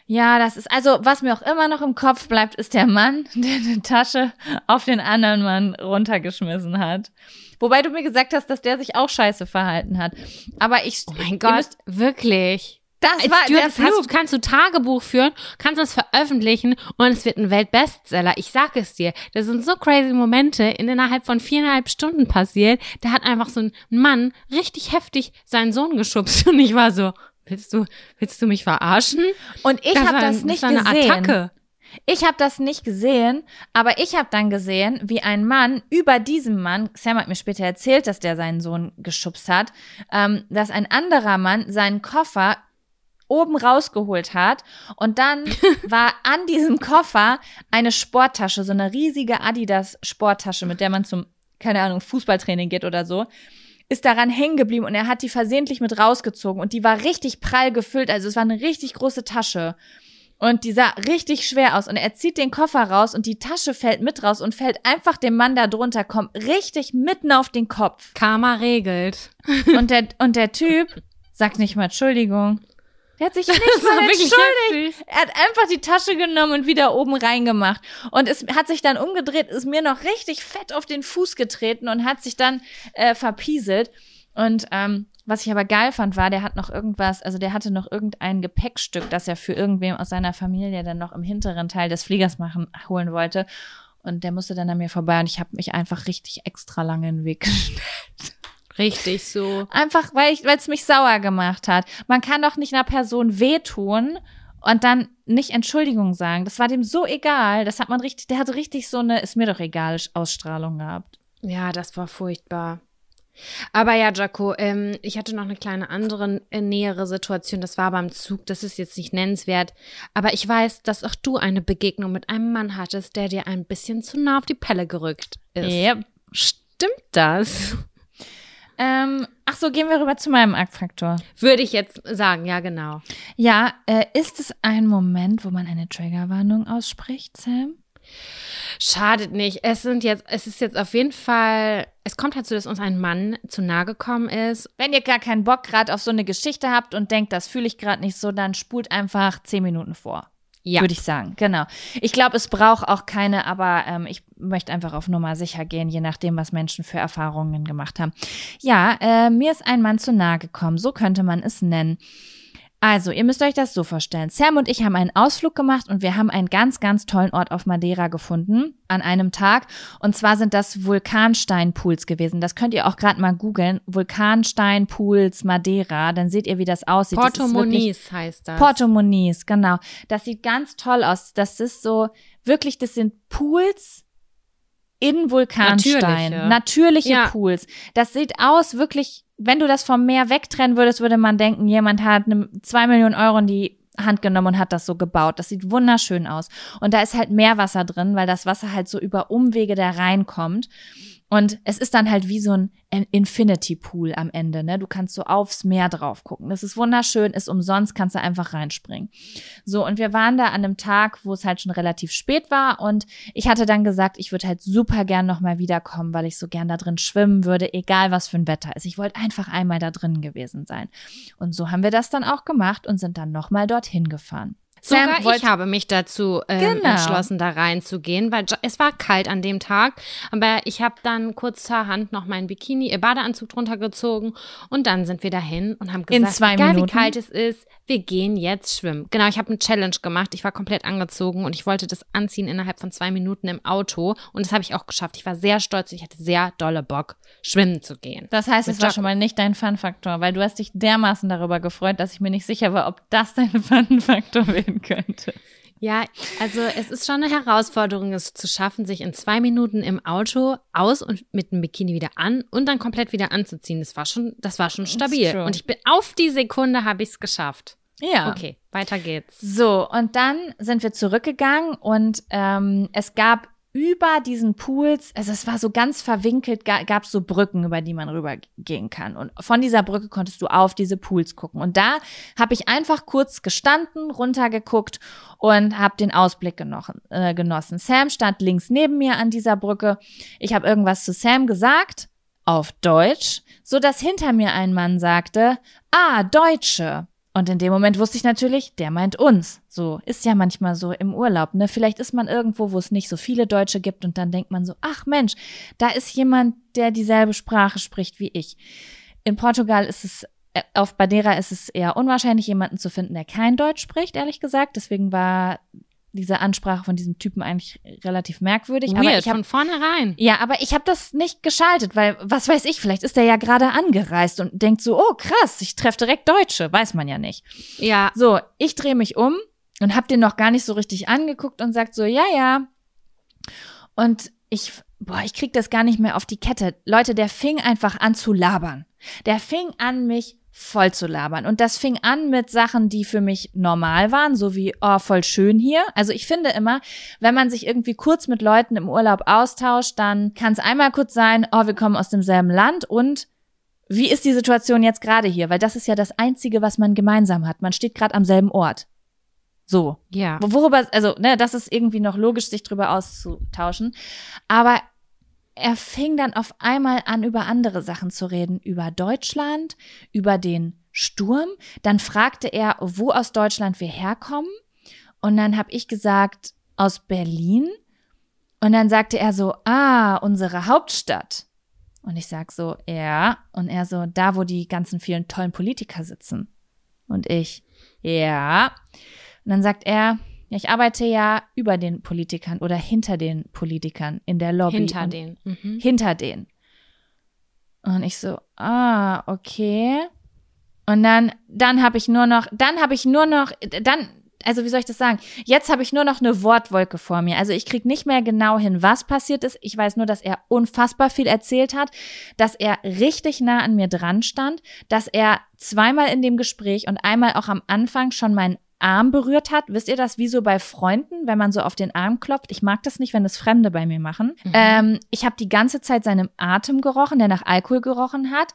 Ja, das ist, also, was mir auch immer noch im Kopf bleibt, ist der Mann, der eine Tasche auf den anderen Mann runtergeschmissen hat. Wobei du mir gesagt hast, dass der sich auch scheiße verhalten hat. Aber ich, Oh mein Gott, müsst- wirklich. das war der Stewardess hast, Flug. du- kannst du Tagebuch führen, kannst das veröffentlichen und es wird ein Weltbestseller. Ich sag es dir. Das sind so crazy Momente in innerhalb von viereinhalb Stunden passiert. Da hat einfach so ein Mann richtig heftig seinen Sohn geschubst und ich war so, willst du, willst du mich verarschen? Und ich habe das nicht war eine gesehen. Attacke. Ich habe das nicht gesehen, aber ich habe dann gesehen, wie ein Mann über diesem Mann, Sam hat mir später erzählt, dass der seinen Sohn geschubst hat, ähm, dass ein anderer Mann seinen Koffer oben rausgeholt hat und dann war an diesem Koffer eine Sporttasche, so eine riesige Adidas Sporttasche, mit der man zum, keine Ahnung, Fußballtraining geht oder so ist daran hängen geblieben und er hat die versehentlich mit rausgezogen und die war richtig prall gefüllt, also es war eine richtig große Tasche. Und die sah richtig schwer aus und er zieht den Koffer raus und die Tasche fällt mit raus und fällt einfach dem Mann da drunter, kommt richtig mitten auf den Kopf. Karma regelt. Und der, und der Typ sagt nicht mal Entschuldigung. Der hat sich nicht mal entschuldigt. Er hat einfach die Tasche genommen und wieder oben reingemacht. Und es hat sich dann umgedreht, ist mir noch richtig fett auf den Fuß getreten und hat sich dann äh, verpieselt. Und ähm, was ich aber geil fand, war, der hat noch irgendwas, also der hatte noch irgendein Gepäckstück, das er für irgendwem aus seiner Familie dann noch im hinteren Teil des Fliegers machen, holen wollte. Und der musste dann an mir vorbei und ich habe mich einfach richtig extra lange in den Weg gestellt. Richtig so. Einfach, weil ich, weil es mich sauer gemacht hat. Man kann doch nicht einer Person wehtun und dann nicht Entschuldigung sagen. Das war dem so egal. Das hat man richtig, der hat richtig so eine, ist mir doch egal, Ausstrahlung gehabt. Ja, das war furchtbar. Aber ja, Jaco, ähm, ich hatte noch eine kleine andere äh, nähere Situation. Das war beim Zug. Das ist jetzt nicht nennenswert. Aber ich weiß, dass auch du eine Begegnung mit einem Mann hattest, der dir ein bisschen zu nah auf die Pelle gerückt ist. Yep. Stimmt das? Ähm, ach so, gehen wir rüber zu meinem Aktfaktor. Würde ich jetzt sagen, ja, genau. Ja, äh, ist es ein Moment, wo man eine Triggerwarnung ausspricht, Sam? Schadet nicht. Es sind jetzt, es ist jetzt auf jeden Fall, es kommt dazu, dass uns ein Mann zu nahe gekommen ist. Wenn ihr gar keinen Bock gerade auf so eine Geschichte habt und denkt, das fühle ich gerade nicht so, dann spult einfach zehn Minuten vor. Ja. Würde ich sagen, genau. Ich glaube, es braucht auch keine, aber ähm, ich möchte einfach auf Nummer sicher gehen, je nachdem, was Menschen für Erfahrungen gemacht haben. Ja, äh, mir ist ein Mann zu nahe gekommen, so könnte man es nennen. Also, ihr müsst euch das so vorstellen. Sam und ich haben einen Ausflug gemacht und wir haben einen ganz, ganz tollen Ort auf Madeira gefunden an einem Tag. Und zwar sind das Vulkansteinpools gewesen. Das könnt ihr auch gerade mal googeln. Vulkansteinpools Madeira. Dann seht ihr, wie das aussieht. Porto Moniz heißt das. Porto Moniz, genau. Das sieht ganz toll aus. Das ist so, wirklich, das sind Pools in Vulkanstein. Natürliche. Natürliche Ja. Pools. Das sieht aus, wirklich, wenn du das vom Meer wegtrennen würdest, würde man denken, jemand hat ne, zwei Millionen Euro in die Hand genommen und hat das so gebaut. Das sieht wunderschön aus. Und da ist halt Meerwasser drin, weil das Wasser halt so über Umwege da reinkommt. Und es ist dann halt wie so ein Infinity Pool am Ende, ne? Du kannst so aufs Meer drauf gucken. Das ist wunderschön, ist umsonst, kannst du einfach reinspringen. So, und wir waren da an einem Tag, wo es halt schon relativ spät war und ich hatte dann gesagt, ich würde halt super gern nochmal wiederkommen, weil ich so gern da drin schwimmen würde, egal was für ein Wetter ist. Ich wollte einfach einmal da drin gewesen sein. Und so haben wir das dann auch gemacht und sind dann nochmal dorthin gefahren. Sogar Sam ich habe mich dazu ähm, genau. entschlossen, da reinzugehen, weil es war kalt an dem Tag. Aber ich habe dann kurzerhand noch meinen Bikini, äh, Badeanzug drunter gezogen und dann sind wir dahin und haben gesagt, In zwei egal Minuten. wie kalt es ist, wir gehen jetzt schwimmen. Genau, ich habe eine Challenge gemacht. Ich war komplett angezogen und ich wollte das anziehen innerhalb von zwei Minuten im Auto. Und das habe ich auch geschafft. Ich war sehr stolz und ich hatte sehr dolle Bock, schwimmen zu gehen. Das heißt, es war schon mal nicht dein Fun-Faktor, weil du hast dich dermaßen darüber gefreut, dass ich mir nicht sicher war, ob das dein Fun-Faktor werden könnte. Ja, also es ist schon eine Herausforderung, es zu schaffen, sich in zwei Minuten im Auto aus und mit dem Bikini wieder an und dann komplett wieder anzuziehen. Das war schon, das war schon stabil. Und ich bin auf die Sekunde habe ich es geschafft. Ja. Okay, weiter geht's. So, und dann sind wir zurückgegangen und ähm, es gab über diesen Pools, also es war so ganz verwinkelt, gab es so Brücken, über die man rübergehen kann. Und von dieser Brücke konntest du auf diese Pools gucken. Und da habe ich einfach kurz gestanden, runtergeguckt und habe den Ausblick äh, genossen. Sam stand links neben mir an dieser Brücke. Ich habe irgendwas zu Sam gesagt, auf Deutsch, so dass hinter mir ein Mann sagte, ah, Deutsche. Und in dem Moment wusste ich natürlich, der meint uns. So ist ja manchmal so im Urlaub, ne? Vielleicht ist man irgendwo, wo es nicht so viele Deutsche gibt und dann denkt man so, ach Mensch, da ist jemand, der dieselbe Sprache spricht wie ich. In Portugal ist es äh, auf Madeira ist es eher unwahrscheinlich, jemanden zu finden, der kein Deutsch spricht, ehrlich gesagt. Deswegen war diese Ansprache von diesem Typen eigentlich relativ merkwürdig. Weird, aber ich hab, von vornherein. Ja, aber ich habe das nicht geschaltet, weil, was weiß ich, vielleicht ist er ja gerade angereist und denkt so, oh krass, ich treffe direkt Deutsche, weiß man ja nicht. Ja. So, ich drehe mich um und hab den noch gar nicht so richtig angeguckt und sagt so, ja, ja. Und ich, boah, ich krieg das gar nicht mehr auf die Kette. Leute, der fing einfach an zu labern. Der fing an, mich voll zu labern. Und das fing an mit Sachen, die für mich normal waren, so wie, oh, voll schön hier. Also ich finde immer, wenn man sich irgendwie kurz mit Leuten im Urlaub austauscht, dann kann es einmal kurz sein, oh, wir kommen aus demselben Land und wie ist die Situation jetzt gerade hier? Weil das ist ja das Einzige, was man gemeinsam hat. Man steht gerade am selben Ort. So. Ja. Worüber, also, ne, das ist irgendwie noch logisch, sich drüber auszutauschen. Aber er fing dann auf einmal an, über andere Sachen zu reden, über Deutschland, über den Sturm. Dann fragte er, wo aus Deutschland wir herkommen. Und dann habe ich gesagt, aus Berlin. Und dann sagte er so, ah, unsere Hauptstadt. Und ich sag so, ja. Und er so, da, wo die ganzen vielen tollen Politiker sitzen. Und ich, ja. Und dann sagt er, ja, ich arbeite ja über den Politikern oder hinter den Politikern in der Lobby. Hinter denen. Mhm. Hinter denen. Und ich so, ah, okay. Und dann, dann habe ich nur noch, dann habe ich nur noch, dann, also wie soll ich das sagen? Jetzt habe ich nur noch eine Wortwolke vor mir. Also ich krieg nicht mehr genau hin, was passiert ist. Ich weiß nur, dass er unfassbar viel erzählt hat, dass er richtig nah an mir dran stand, dass er zweimal in dem Gespräch und einmal auch am Anfang schon meinen Arm berührt hat. Wisst ihr das wie so bei Freunden, wenn man so auf den Arm klopft? Ich mag das nicht, wenn das Fremde bei mir machen. Mhm. Ähm, ich habe die ganze Zeit seinem Atem gerochen, der nach Alkohol gerochen hat.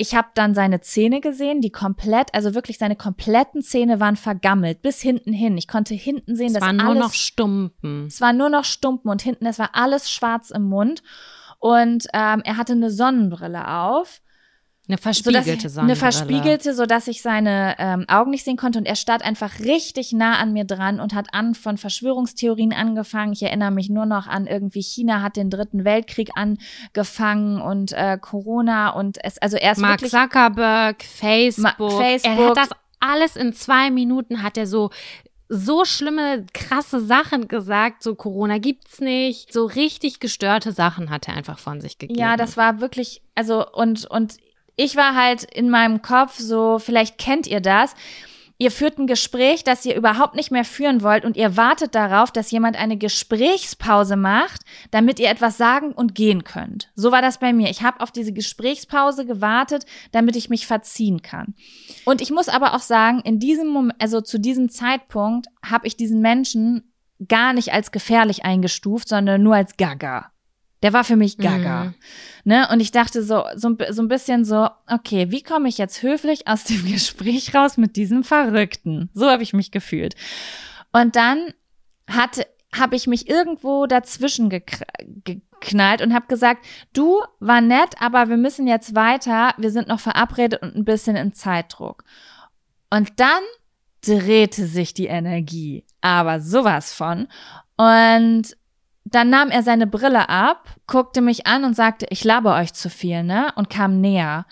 Ich habe dann seine Zähne gesehen, die komplett, also wirklich seine kompletten Zähne waren vergammelt bis hinten hin. Ich konnte hinten sehen, es dass war nur alles, noch Stumpen. Es war nur noch Stumpen und hinten, es war alles schwarz im Mund. Und ähm, er hatte eine Sonnenbrille auf. Eine verspiegelte Sonne. Eine verspiegelte, sodass ich seine ähm, Augen nicht sehen konnte. Und er stand einfach richtig nah an mir dran und hat an von Verschwörungstheorien angefangen. Ich erinnere mich nur noch an irgendwie China hat den dritten Weltkrieg angefangen und äh, Corona und es, also er ist Mark wirklich, Zuckerberg, Facebook. Ma Facebook. Er hat das alles in zwei Minuten hat er so so schlimme, krasse Sachen gesagt, so Corona gibt's nicht, so richtig gestörte Sachen hat er einfach von sich gegeben. Ja, das war wirklich, also und und ich war halt in meinem Kopf so, vielleicht kennt ihr das. Ihr führt ein Gespräch, das ihr überhaupt nicht mehr führen wollt und ihr wartet darauf, dass jemand eine Gesprächspause macht, damit ihr etwas sagen und gehen könnt. So war das bei mir. Ich habe auf diese Gesprächspause gewartet, damit ich mich verziehen kann. Und ich muss aber auch sagen, in diesem Moment, also zu diesem Zeitpunkt habe ich diesen Menschen gar nicht als gefährlich eingestuft, sondern nur als Gaga. Der war für mich gaga. Mhm. Ne? Und ich dachte so, so, so ein bisschen so, okay, wie komme ich jetzt höflich aus dem Gespräch raus mit diesem Verrückten? So habe ich mich gefühlt. Und dann hatte habe ich mich irgendwo dazwischen geknallt und habe gesagt, du war nett, aber wir müssen jetzt weiter, wir sind noch verabredet und ein bisschen in Zeitdruck. Und dann drehte sich die Energie, aber sowas von. Und dann nahm er seine Brille ab, guckte mich an und sagte, ich labe euch zu viel, ne? Und kam näher.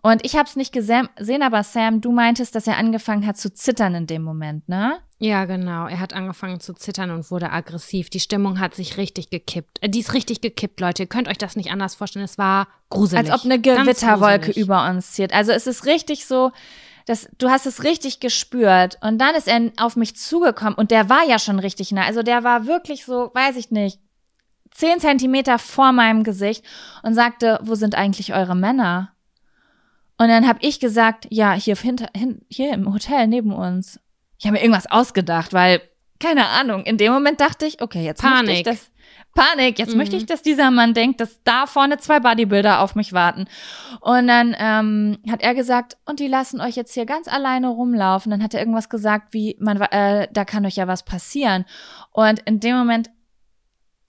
Und ich habe es nicht gesehen, aber Sam, du meintest, dass er angefangen hat zu zittern in dem Moment, ne? Ja, genau. Er hat angefangen zu zittern und wurde aggressiv. Die Stimmung hat sich richtig gekippt. Äh, die ist richtig gekippt, Leute. Ihr könnt euch das nicht anders vorstellen. Es war gruselig. Als ob eine Gewitterwolke über uns zieht. Also es ist richtig so, dass du hast es richtig gespürt. Und dann ist er auf mich zugekommen und der war ja schon richtig nah. Also der war wirklich so, weiß ich nicht, zehn Zentimeter vor meinem Gesicht und sagte, wo sind eigentlich eure Männer? Und dann habe ich gesagt, ja, hier hinter, hin, hier im Hotel neben uns. Ich habe mir irgendwas ausgedacht, weil keine Ahnung. In dem Moment dachte ich, okay, jetzt Panik. möchte ich das. Panik. Jetzt mhm. möchte ich, dass dieser Mann denkt, dass da vorne zwei Bodybuilder auf mich warten. Und dann ähm, hat er gesagt, und die lassen euch jetzt hier ganz alleine rumlaufen. Dann hat er irgendwas gesagt, wie man, äh, da kann euch ja was passieren. Und in dem Moment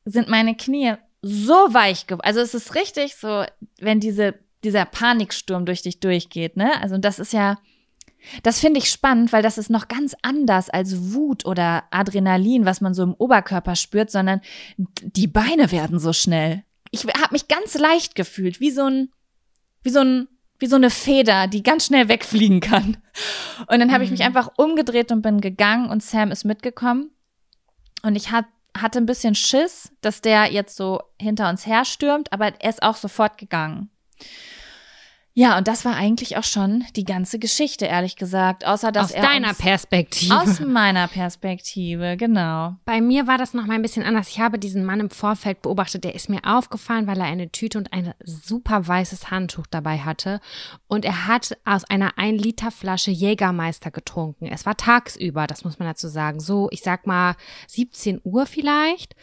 sind meine Knie so weich geworden. Also es ist richtig so, wenn diese dieser Paniksturm durch dich durchgeht, ne? Also das ist ja, das finde ich spannend, weil das ist noch ganz anders als Wut oder Adrenalin, was man so im Oberkörper spürt, sondern die Beine werden so schnell. Ich habe mich ganz leicht gefühlt, wie so ein, wie so ein, wie so eine Feder, die ganz schnell wegfliegen kann. Und dann habe ich mich mhm. einfach umgedreht und bin gegangen und Sam ist mitgekommen. Und ich hat, hatte ein bisschen Schiss, dass der jetzt so hinter uns herstürmt, aber er ist auch sofort gegangen. Ja, und das war eigentlich auch schon die ganze Geschichte, ehrlich gesagt. Außer dass aus er deiner Perspektive. Aus meiner Perspektive, genau. Bei mir war das noch mal ein bisschen anders. Ich habe diesen Mann im Vorfeld beobachtet. Der ist mir aufgefallen, weil er eine Tüte und ein super weißes Handtuch dabei hatte. Und er hat aus einer 1 Liter Flasche Jägermeister getrunken. Es war tagsüber, das muss man dazu sagen. So, ich sag mal 17 Uhr vielleicht.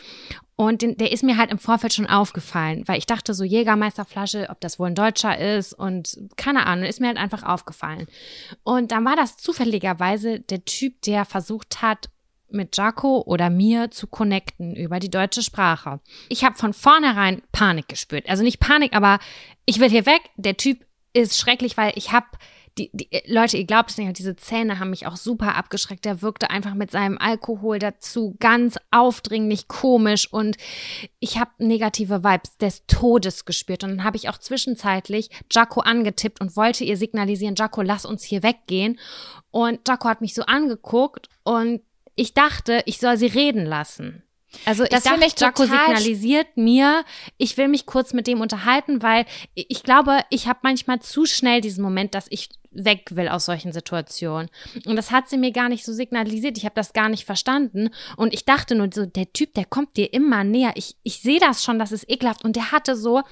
Und den, der ist mir halt im Vorfeld schon aufgefallen, weil ich dachte, so Jägermeisterflasche, ob das wohl ein Deutscher ist und keine Ahnung, ist mir halt einfach aufgefallen. Und dann war das zufälligerweise der Typ, der versucht hat, mit Jaco oder mir zu connecten über die deutsche Sprache. Ich habe von vornherein Panik gespürt. Also nicht Panik, aber ich will hier weg. Der Typ ist schrecklich, weil ich habe die, die, äh, Leute, ihr glaubt es nicht, diese Zähne haben mich auch super abgeschreckt. Der wirkte einfach mit seinem Alkohol dazu ganz aufdringlich komisch und ich habe negative Vibes des Todes gespürt. Und dann habe ich auch zwischenzeitlich Jaco angetippt und wollte ihr signalisieren, Jaco, lass uns hier weggehen. Und Jaco hat mich so angeguckt und ich dachte, ich soll sie reden lassen. Also ich das dachte, ich Jaco signalisiert mir, ich will mich kurz mit dem unterhalten, weil ich glaube, ich habe manchmal zu schnell diesen Moment, dass ich weg will aus solchen Situationen. Und das hat sie mir gar nicht so signalisiert. Ich habe das gar nicht verstanden. Und ich dachte nur so, der Typ, der kommt dir immer näher. Ich, ich sehe das schon, das ist ekelhaft. Und der hatte so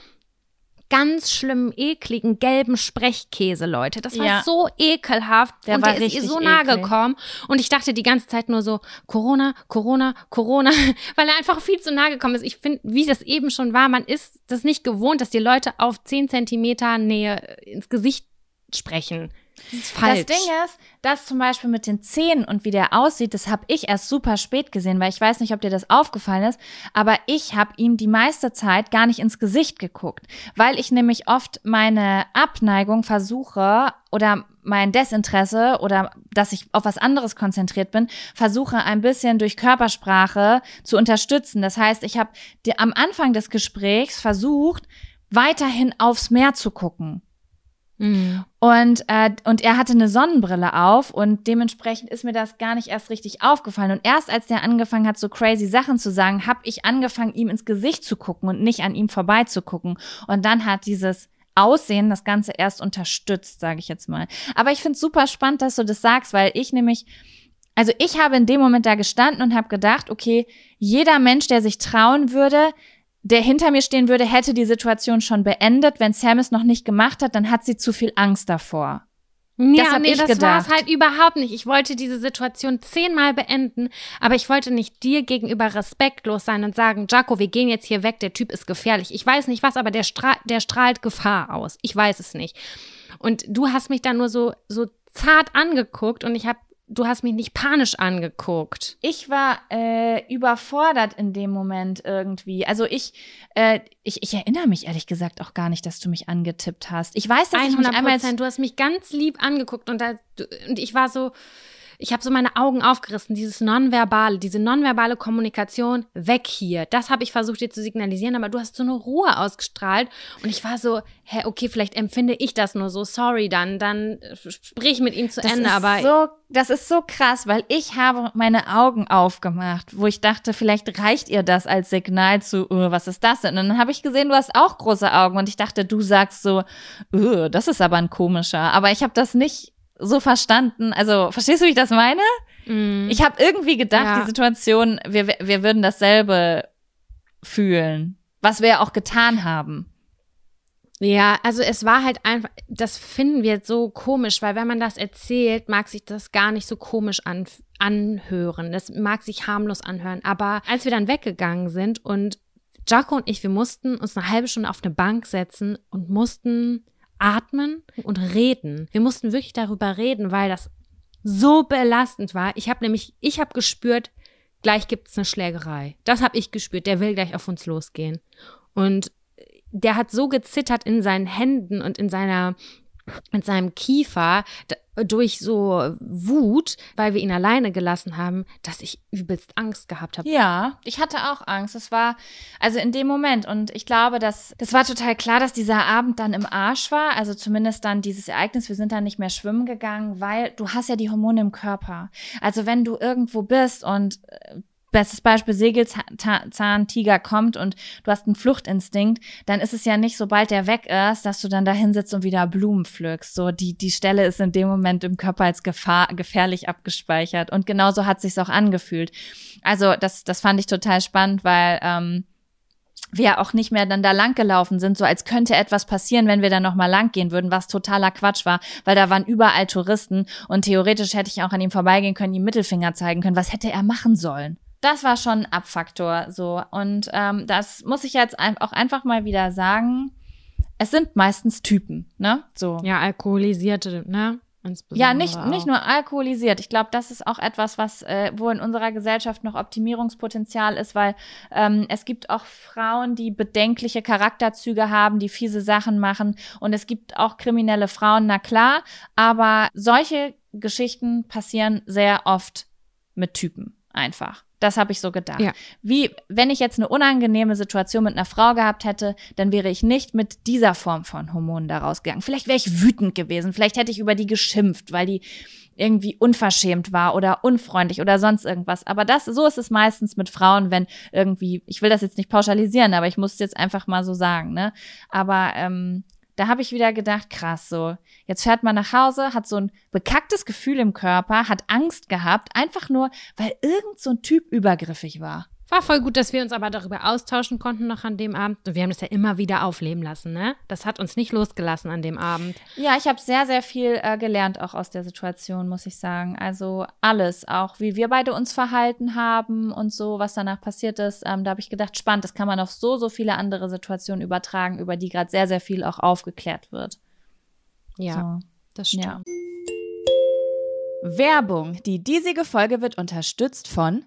ganz schlimmen, ekligen, gelben Sprechkäse, Leute. Das war ja. so ekelhaft. Der und war der ist ihr so nah eklig. gekommen. Und ich dachte die ganze Zeit nur so, Corona, Corona, Corona, weil er einfach viel zu nah gekommen ist. Ich finde, wie das eben schon war, man ist das nicht gewohnt, dass die Leute auf zehn Zentimeter Nähe ins Gesicht sprechen. Das. Das Ding ist, das zum Beispiel mit den Zähnen und wie der aussieht, das habe ich erst super spät gesehen, weil ich weiß nicht, ob dir das aufgefallen ist, aber ich habe ihm die meiste Zeit gar nicht ins Gesicht geguckt, weil ich nämlich oft meine Abneigung versuche oder mein Desinteresse oder dass ich auf was anderes konzentriert bin, versuche ein bisschen durch Körpersprache zu unterstützen. Das heißt, ich habe am Anfang des Gesprächs versucht, weiterhin aufs Meer zu gucken. Mhm. Und, äh, und er hatte eine Sonnenbrille auf und dementsprechend ist mir das gar nicht erst richtig aufgefallen. Und erst als der angefangen hat, so crazy Sachen zu sagen, habe ich angefangen, ihm ins Gesicht zu gucken und nicht an ihm vorbei zu gucken. Und dann hat dieses Aussehen das Ganze erst unterstützt, sage ich jetzt mal. Aber ich finde es super spannend, dass du das sagst, weil ich nämlich also ich habe in dem Moment da gestanden und habe gedacht, okay, jeder Mensch, der sich trauen würde, der hinter mir stehen würde, hätte die Situation schon beendet. Wenn Sam es noch nicht gemacht hat, dann hat sie zu viel Angst davor. Ja, das nee, das war es halt überhaupt nicht. Ich wollte diese Situation zehnmal beenden, aber ich wollte nicht dir gegenüber respektlos sein und sagen, Jaco, wir gehen jetzt hier weg, der Typ ist gefährlich. Ich weiß nicht was, aber der, stra der strahlt Gefahr aus. Ich weiß es nicht. Und du hast mich dann nur so, so zart angeguckt und ich habe du hast mich nicht panisch angeguckt. Ich war äh, überfordert in dem Moment irgendwie. Also ich, äh, ich, ich erinnere mich ehrlich gesagt auch gar nicht, dass du mich angetippt hast. Ich weiß, dass 100%, ich mich einmal du hast mich ganz lieb angeguckt und, da, und ich war so, ich habe so meine Augen aufgerissen, dieses nonverbale, diese nonverbale Kommunikation, weg hier. Das habe ich versucht dir zu signalisieren, aber du hast so eine Ruhe ausgestrahlt und ich war so, hä, okay, vielleicht empfinde ich das nur so, sorry, dann, dann sprich mit ihm zu das Ende, aber so, das ist so krass, weil ich habe meine Augen aufgemacht, wo ich dachte, vielleicht reicht ihr das als Signal zu, uh, was ist das denn? Und dann habe ich gesehen, du hast auch große Augen und ich dachte, du sagst so, uh, das ist aber ein komischer, aber ich habe das nicht so verstanden. Also, verstehst du, wie ich das meine? Mm. Ich habe irgendwie gedacht, ja. die Situation, wir, wir würden dasselbe fühlen, was wir auch getan haben. Ja, also es war halt einfach, das finden wir so komisch, weil wenn man das erzählt, mag sich das gar nicht so komisch an, anhören. Das mag sich harmlos anhören. Aber als wir dann weggegangen sind und Jaco und ich, wir mussten uns eine halbe Stunde auf eine Bank setzen und mussten atmen und reden. Wir mussten wirklich darüber reden, weil das so belastend war. Ich habe nämlich, ich habe gespürt, gleich gibt es eine Schlägerei. Das habe ich gespürt. Der will gleich auf uns losgehen. Und der hat so gezittert in seinen Händen und in seiner mit seinem Kiefer durch so Wut, weil wir ihn alleine gelassen haben, dass ich übelst Angst gehabt habe. Ja, ich hatte auch Angst. Es war also in dem Moment und ich glaube, dass das war total klar, dass dieser Abend dann im Arsch war, also zumindest dann dieses Ereignis, wir sind dann nicht mehr schwimmen gegangen, weil du hast ja die Hormone im Körper. Also wenn du irgendwo bist und äh, bestes Beispiel Sägelzahntiger kommt und du hast einen Fluchtinstinkt, dann ist es ja nicht, sobald der weg ist, dass du dann da hinsitzt und wieder Blumen pflückst. So, die, die Stelle ist in dem Moment im Körper als Gefahr, gefährlich abgespeichert. Und genauso hat sich's auch angefühlt. Also, das, das fand ich total spannend, weil, ähm, wir auch nicht mehr dann da lang gelaufen sind, so als könnte etwas passieren, wenn wir da nochmal lang gehen würden, was totaler Quatsch war, weil da waren überall Touristen und theoretisch hätte ich auch an ihm vorbeigehen können, ihm Mittelfinger zeigen können. Was hätte er machen sollen? Das war schon ein Abfaktor so. Und ähm, das muss ich jetzt auch einfach mal wieder sagen. Es sind meistens Typen, ne? So. Ja, alkoholisierte, ne? Ja, nicht, nicht nur alkoholisiert. Ich glaube, das ist auch etwas, was äh, wo in unserer Gesellschaft noch Optimierungspotenzial ist, weil ähm, es gibt auch Frauen, die bedenkliche Charakterzüge haben, die fiese Sachen machen. Und es gibt auch kriminelle Frauen, na klar. Aber solche Geschichten passieren sehr oft mit Typen einfach. Das habe ich so gedacht. Ja. Wie, wenn ich jetzt eine unangenehme Situation mit einer Frau gehabt hätte, dann wäre ich nicht mit dieser Form von Hormonen da rausgegangen. Vielleicht wäre ich wütend gewesen. Vielleicht hätte ich über die geschimpft, weil die irgendwie unverschämt war oder unfreundlich oder sonst irgendwas. Aber das, so ist es meistens mit Frauen, wenn irgendwie, ich will das jetzt nicht pauschalisieren, aber ich muss es jetzt einfach mal so sagen, ne? Aber ähm, da habe ich wieder gedacht, krass, so, jetzt fährt man nach Hause, hat so ein bekacktes Gefühl im Körper, hat Angst gehabt, einfach nur, weil irgend so ein Typ übergriffig war. War voll gut, dass wir uns aber darüber austauschen konnten noch an dem Abend. Und wir haben das ja immer wieder aufleben lassen, ne? Das hat uns nicht losgelassen an dem Abend. Ja, ich habe sehr, sehr viel äh, gelernt auch aus der Situation, muss ich sagen. Also alles, auch wie wir beide uns verhalten haben und so, was danach passiert ist. Ähm, da habe ich gedacht, spannend, das kann man auf so, so viele andere Situationen übertragen, über die gerade sehr, sehr viel auch aufgeklärt wird. Ja, so. das stimmt. Ja. Werbung. Die diesige Folge wird unterstützt von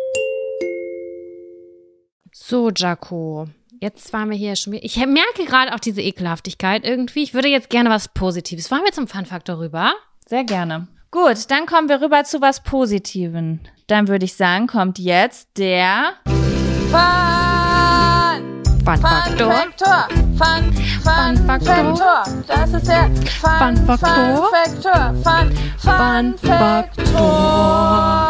So, Jaco. Jetzt waren wir hier schon wieder. Ich merke gerade auch diese Ekelhaftigkeit irgendwie. Ich würde jetzt gerne was Positives. Wollen wir zum Fun-Faktor rüber? Sehr gerne. Gut, dann kommen wir rüber zu was Positiven. Dann würde ich sagen, kommt jetzt der Fun, Fun Faktor. Faktor. Fun, Fun, Fun Faktor. Faktor. Das ist der Fun, Fun Faktor. Fun Faktor. Fun, Fun, Fun Faktor.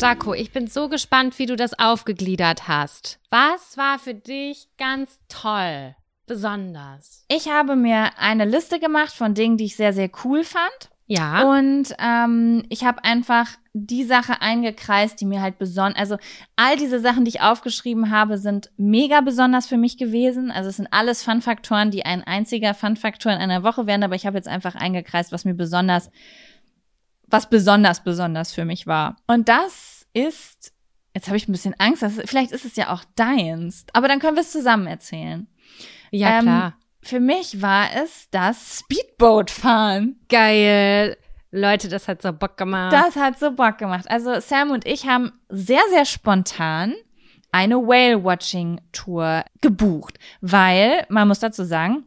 Jaco, ich bin so gespannt, wie du das aufgegliedert hast. Was war für dich ganz toll? Besonders? Ich habe mir eine Liste gemacht von Dingen, die ich sehr, sehr cool fand. Ja. Und ähm, ich habe einfach die Sache eingekreist, die mir halt besonders, also all diese Sachen, die ich aufgeschrieben habe, sind mega besonders für mich gewesen. Also es sind alles Fun-Faktoren, die ein einziger Fun-Faktor in einer Woche wären, aber ich habe jetzt einfach eingekreist, was mir besonders, was besonders besonders für mich war. Und das ist, jetzt habe ich ein bisschen Angst, dass, vielleicht ist es ja auch deins, aber dann können wir es zusammen erzählen. ja, ähm, klar. Für mich war es das Speedboat-Fahren. Geil. Leute, das hat so Bock gemacht. Das hat so Bock gemacht. Also Sam und ich haben sehr, sehr spontan eine Whale-Watching-Tour gebucht, weil, man muss dazu sagen,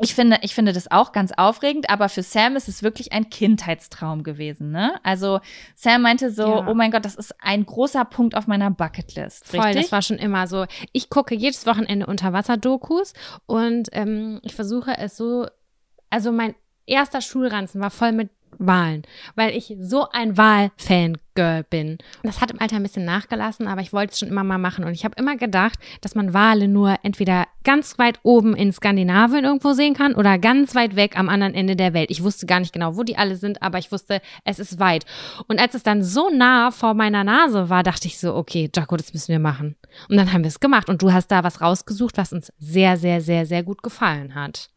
ich finde, ich finde das auch ganz aufregend, aber für Sam ist es wirklich ein Kindheitstraum gewesen, ne? Also Sam meinte so, Ja. oh mein Gott, das ist ein großer Punkt auf meiner Bucketlist. Voll, richtig? das war schon immer so. Ich gucke jedes Wochenende Unterwasser-Dokus und ähm, ich versuche es so, also mein erster Schulranzen war voll mit Wahlen, weil ich so ein Wahl-Fan-Girl bin. Und das hat im Alter ein bisschen nachgelassen, aber ich wollte es schon immer mal machen. Und ich habe immer gedacht, dass man Wale nur entweder ganz weit oben in Skandinavien irgendwo sehen kann oder ganz weit weg am anderen Ende der Welt. Ich wusste gar nicht genau, wo die alle sind, aber ich wusste, es ist weit. Und als es dann so nah vor meiner Nase war, dachte ich so, okay, Jaco, das müssen wir machen. Und dann haben wir es gemacht. Und du hast da was rausgesucht, was uns sehr, sehr, sehr, sehr gut gefallen hat.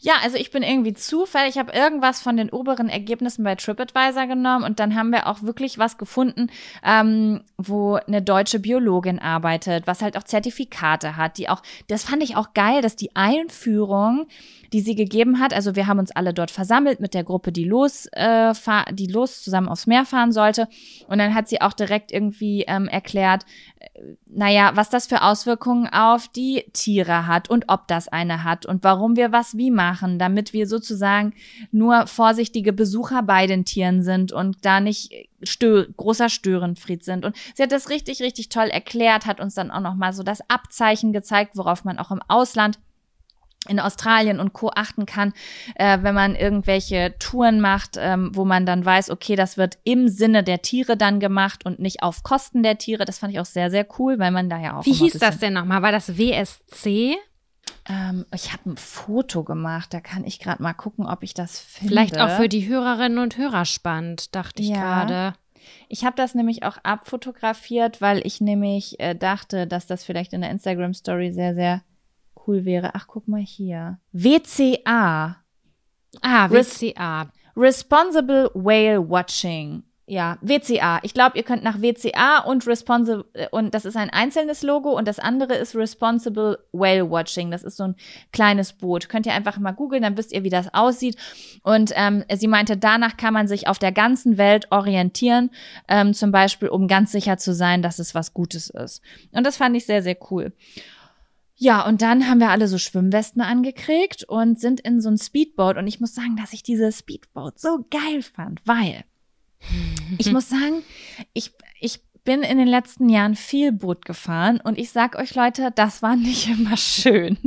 Ja, also ich bin irgendwie zufällig, ich habe irgendwas von den oberen Ergebnissen bei TripAdvisor genommen und dann haben wir auch wirklich was gefunden, ähm, wo eine deutsche Biologin arbeitet, was halt auch Zertifikate hat, die auch, das fand ich auch geil, dass die Einführung, die sie gegeben hat, also wir haben uns alle dort versammelt mit der Gruppe, die los, äh, die los zusammen aufs Meer fahren sollte und dann hat sie auch direkt irgendwie ähm, erklärt, naja, was das für Auswirkungen auf die Tiere hat und ob das eine hat und warum wir was wie machen, damit wir sozusagen nur vorsichtige Besucher bei den Tieren sind und da nicht stö großer Störenfried sind. Und sie hat das richtig, richtig toll erklärt, hat uns dann auch nochmal so das Abzeichen gezeigt, worauf man auch im Ausland in Australien und Co. achten kann, äh, wenn man irgendwelche Touren macht, ähm, wo man dann weiß, okay, das wird im Sinne der Tiere dann gemacht und nicht auf Kosten der Tiere. Das fand ich auch sehr, sehr cool, weil man da ja auch. Wie hieß das denn nochmal? War das WSC? Ähm, ich habe ein Foto gemacht, da kann ich gerade mal gucken, ob ich das finde. Vielleicht auch für die Hörerinnen und Hörer spannend, dachte ich Ja. gerade. Ich habe das nämlich auch abfotografiert, weil ich nämlich äh, dachte, dass das vielleicht in der Instagram Story sehr, sehr cool wäre. Ach, guck mal hier. WCA. Ah, WCA. Responsible Whale Watching. Ja, WCA. Ich glaube, ihr könnt nach WCA und Responsible, und das ist ein einzelnes Logo und das andere ist Responsible Whale Watching. Das ist so ein kleines Boot. Könnt ihr einfach mal googeln, dann wisst ihr, wie das aussieht. Und ähm, sie meinte, danach kann man sich auf der ganzen Welt orientieren, ähm, zum Beispiel, um ganz sicher zu sein, dass es was Gutes ist. Und das fand ich sehr, sehr cool. Ja, und dann haben wir alle so Schwimmwesten angekriegt und sind in so ein Speedboat. Und ich muss sagen, dass ich diese Speedboat so geil fand, weil ich muss sagen, ich, ich bin in den letzten Jahren viel Boot gefahren und ich sag euch Leute, das war nicht immer schön.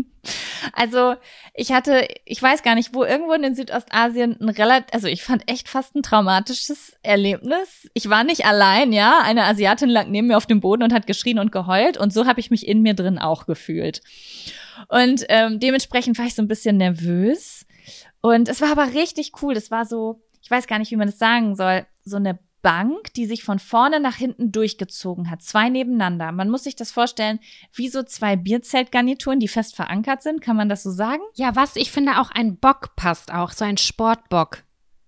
Also ich hatte, ich weiß gar nicht, wo irgendwo in Südostasien ein relativ, also ich fand echt fast ein traumatisches Erlebnis. Ich war nicht allein, ja. Eine Asiatin lag neben mir auf dem Boden und hat geschrien und geheult und so habe ich mich in mir drin auch gefühlt. Und ähm, dementsprechend war ich so ein bisschen nervös. Und es war aber richtig cool. Das war so, ich weiß gar nicht, wie man das sagen soll, so eine Bank, die sich von vorne nach hinten durchgezogen hat, zwei nebeneinander. Man muss sich das vorstellen, wie so zwei Bierzeltgarnituren, die fest verankert sind, kann man das so sagen? Ja, was ich finde auch ein Bock passt auch, so ein Sportbock.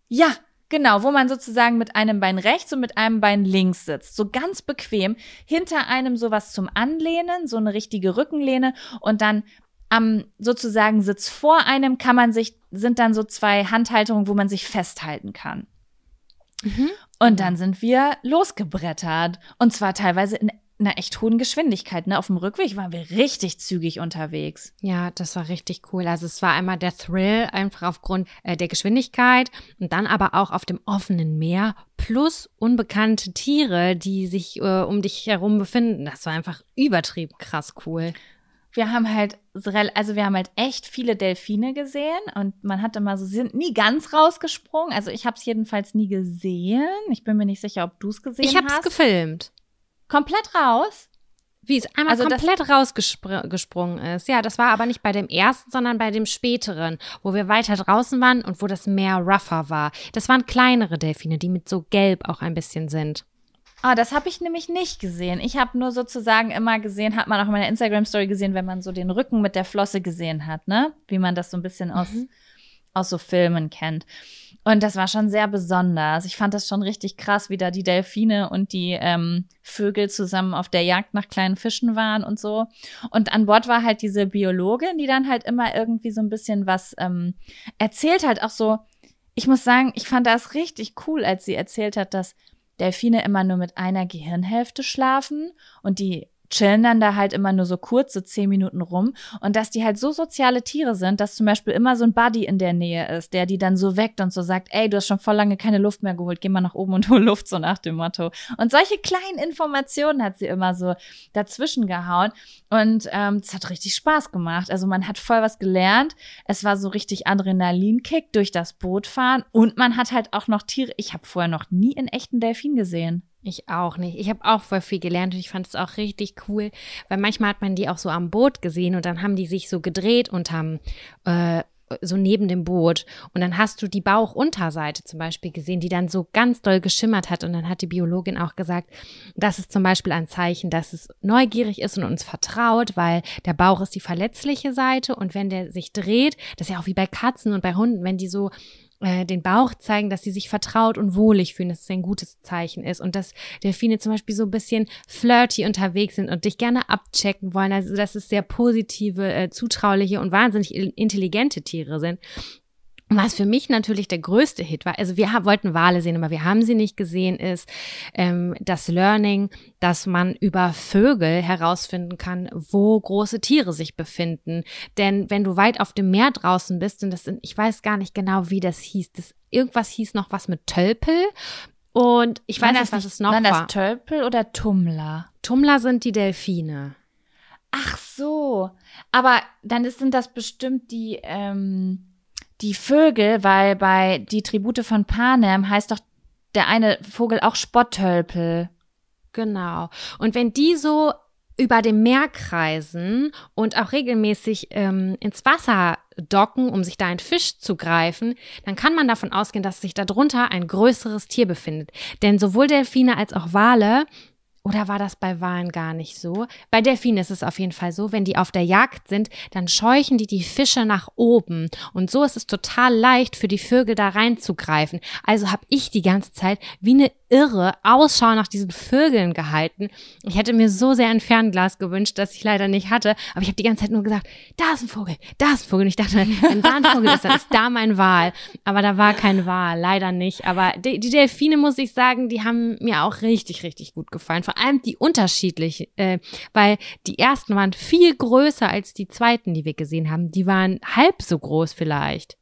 Ja, Genau, wo man sozusagen mit einem Bein rechts und mit einem Bein links sitzt. So ganz bequem. Hinter einem sowas zum Anlehnen, so eine richtige Rückenlehne und dann am sozusagen Sitz vor einem kann man sich, sind dann so zwei Handhaltungen, wo man sich festhalten kann. Mhm. Und dann sind wir losgebrettert. Und zwar teilweise in einer echt hohen Geschwindigkeit. Ne? Auf dem Rückweg waren wir richtig zügig unterwegs. Ja, das war richtig cool. Also es war einmal der Thrill, einfach aufgrund äh, der Geschwindigkeit und dann aber auch auf dem offenen Meer plus unbekannte Tiere, die sich äh, um dich herum befinden. Das war einfach übertrieben krass cool wir haben halt, also wir haben halt echt viele Delfine gesehen und man hat immer so, sie sind nie ganz rausgesprungen. Also ich habe es jedenfalls nie gesehen. Ich bin mir nicht sicher, ob du es gesehen ich hast. Ich habe es gefilmt. Komplett raus? Wie es einmal also komplett rausgesprungen ist. Ja, das war aber nicht bei dem ersten, sondern bei dem späteren, wo wir weiter draußen waren und wo das Meer rougher war. Das waren kleinere Delfine, die mit so gelb auch ein bisschen sind. Ah, das habe ich nämlich nicht gesehen. Ich habe nur sozusagen immer gesehen, hat man auch in meiner Instagram-Story gesehen, wenn man so den Rücken mit der Flosse gesehen hat, ne? Wie man das so ein bisschen aus, mhm. aus so Filmen kennt. Und das war schon sehr besonders. Ich fand das schon richtig krass, wie da die Delfine und die ähm, Vögel zusammen auf der Jagd nach kleinen Fischen waren und so. Und an Bord war halt diese Biologin, die dann halt immer irgendwie so ein bisschen was ähm, erzählt hat. Auch so, ich muss sagen, ich fand das richtig cool, als sie erzählt hat, dass Delfine immer nur mit einer Gehirnhälfte schlafen und die chillen dann da halt immer nur so kurz, so zehn Minuten rum. Und dass die halt so soziale Tiere sind, dass zum Beispiel immer so ein Buddy in der Nähe ist, der die dann so weckt und so sagt, ey, du hast schon voll lange keine Luft mehr geholt, geh mal nach oben und hol Luft, so nach dem Motto. Und solche kleinen Informationen hat sie immer so dazwischen gehauen. Und ähm, es hat richtig Spaß gemacht. Also man hat voll was gelernt. Es war so richtig Adrenalinkick durch das Bootfahren. Und man hat halt auch noch Tiere. Ich habe vorher noch nie in echten Delfin gesehen. Ich auch nicht. Ich habe auch voll viel gelernt und ich fand es auch richtig cool, weil manchmal hat man die auch so am Boot gesehen und dann haben die sich so gedreht und haben äh, so neben dem Boot. Und dann hast du die Bauchunterseite zum Beispiel gesehen, die dann so ganz doll geschimmert hat. Und dann hat die Biologin auch gesagt, das ist zum Beispiel ein Zeichen, dass es neugierig ist und uns vertraut, weil der Bauch ist die verletzliche Seite. Und wenn der sich dreht, das ist ja auch wie bei Katzen und bei Hunden, wenn die so äh, den Bauch zeigen, dass sie sich vertraut und wohlig fühlen, dass es ein gutes Zeichen ist und dass Delfine zum Beispiel so ein bisschen flirty unterwegs sind und dich gerne abchecken wollen, also dass es sehr positive, äh, zutrauliche und wahnsinnig intelligente Tiere sind. Was für mich natürlich der größte Hit war, also wir wollten Wale sehen, aber wir haben sie nicht gesehen, ist ähm, das Learning, dass man über Vögel herausfinden kann, wo große Tiere sich befinden. Denn wenn du weit auf dem Meer draußen bist, und das sind, ich weiß gar nicht genau, wie das hieß, das, irgendwas hieß noch was mit Tölpel. Und ich weiß nicht, was es noch waren war. Waren das Tölpel oder Tummler? Tummler sind die Delfine. Ach so, aber dann sind das bestimmt die, ähm die Vögel, weil bei die Tribute von Panem heißt doch der eine Vogel auch Spotttölpel. Genau. Und wenn die so über dem Meer kreisen und auch regelmäßig ähm, ins Wasser docken, um sich da einen Fisch zu greifen, dann kann man davon ausgehen, dass sich darunter ein größeres Tier befindet. Denn sowohl Delfine als auch Wale oder war das bei Walen gar nicht so? Bei Delfinen ist es auf jeden Fall so, wenn die auf der Jagd sind, dann scheuchen die die Fische nach oben. Und so ist es total leicht für die Vögel da reinzugreifen. Also habe ich die ganze Zeit wie eine irre Ausschau nach diesen Vögeln gehalten. Ich hätte mir so sehr ein Fernglas gewünscht, das ich leider nicht hatte. Aber ich habe die ganze Zeit nur gesagt, da ist ein Vogel, da ist ein Vogel. Und ich dachte, wenn da ein Vogel ist, dann ist da mein Wal. Aber da war kein Wal, leider nicht. Aber die, die Delfine, muss ich sagen, die haben mir auch richtig, richtig gut gefallen. Vor allem die unterschiedlichen, äh, weil die ersten waren viel größer als die zweiten, die wir gesehen haben. Die waren halb so groß vielleicht.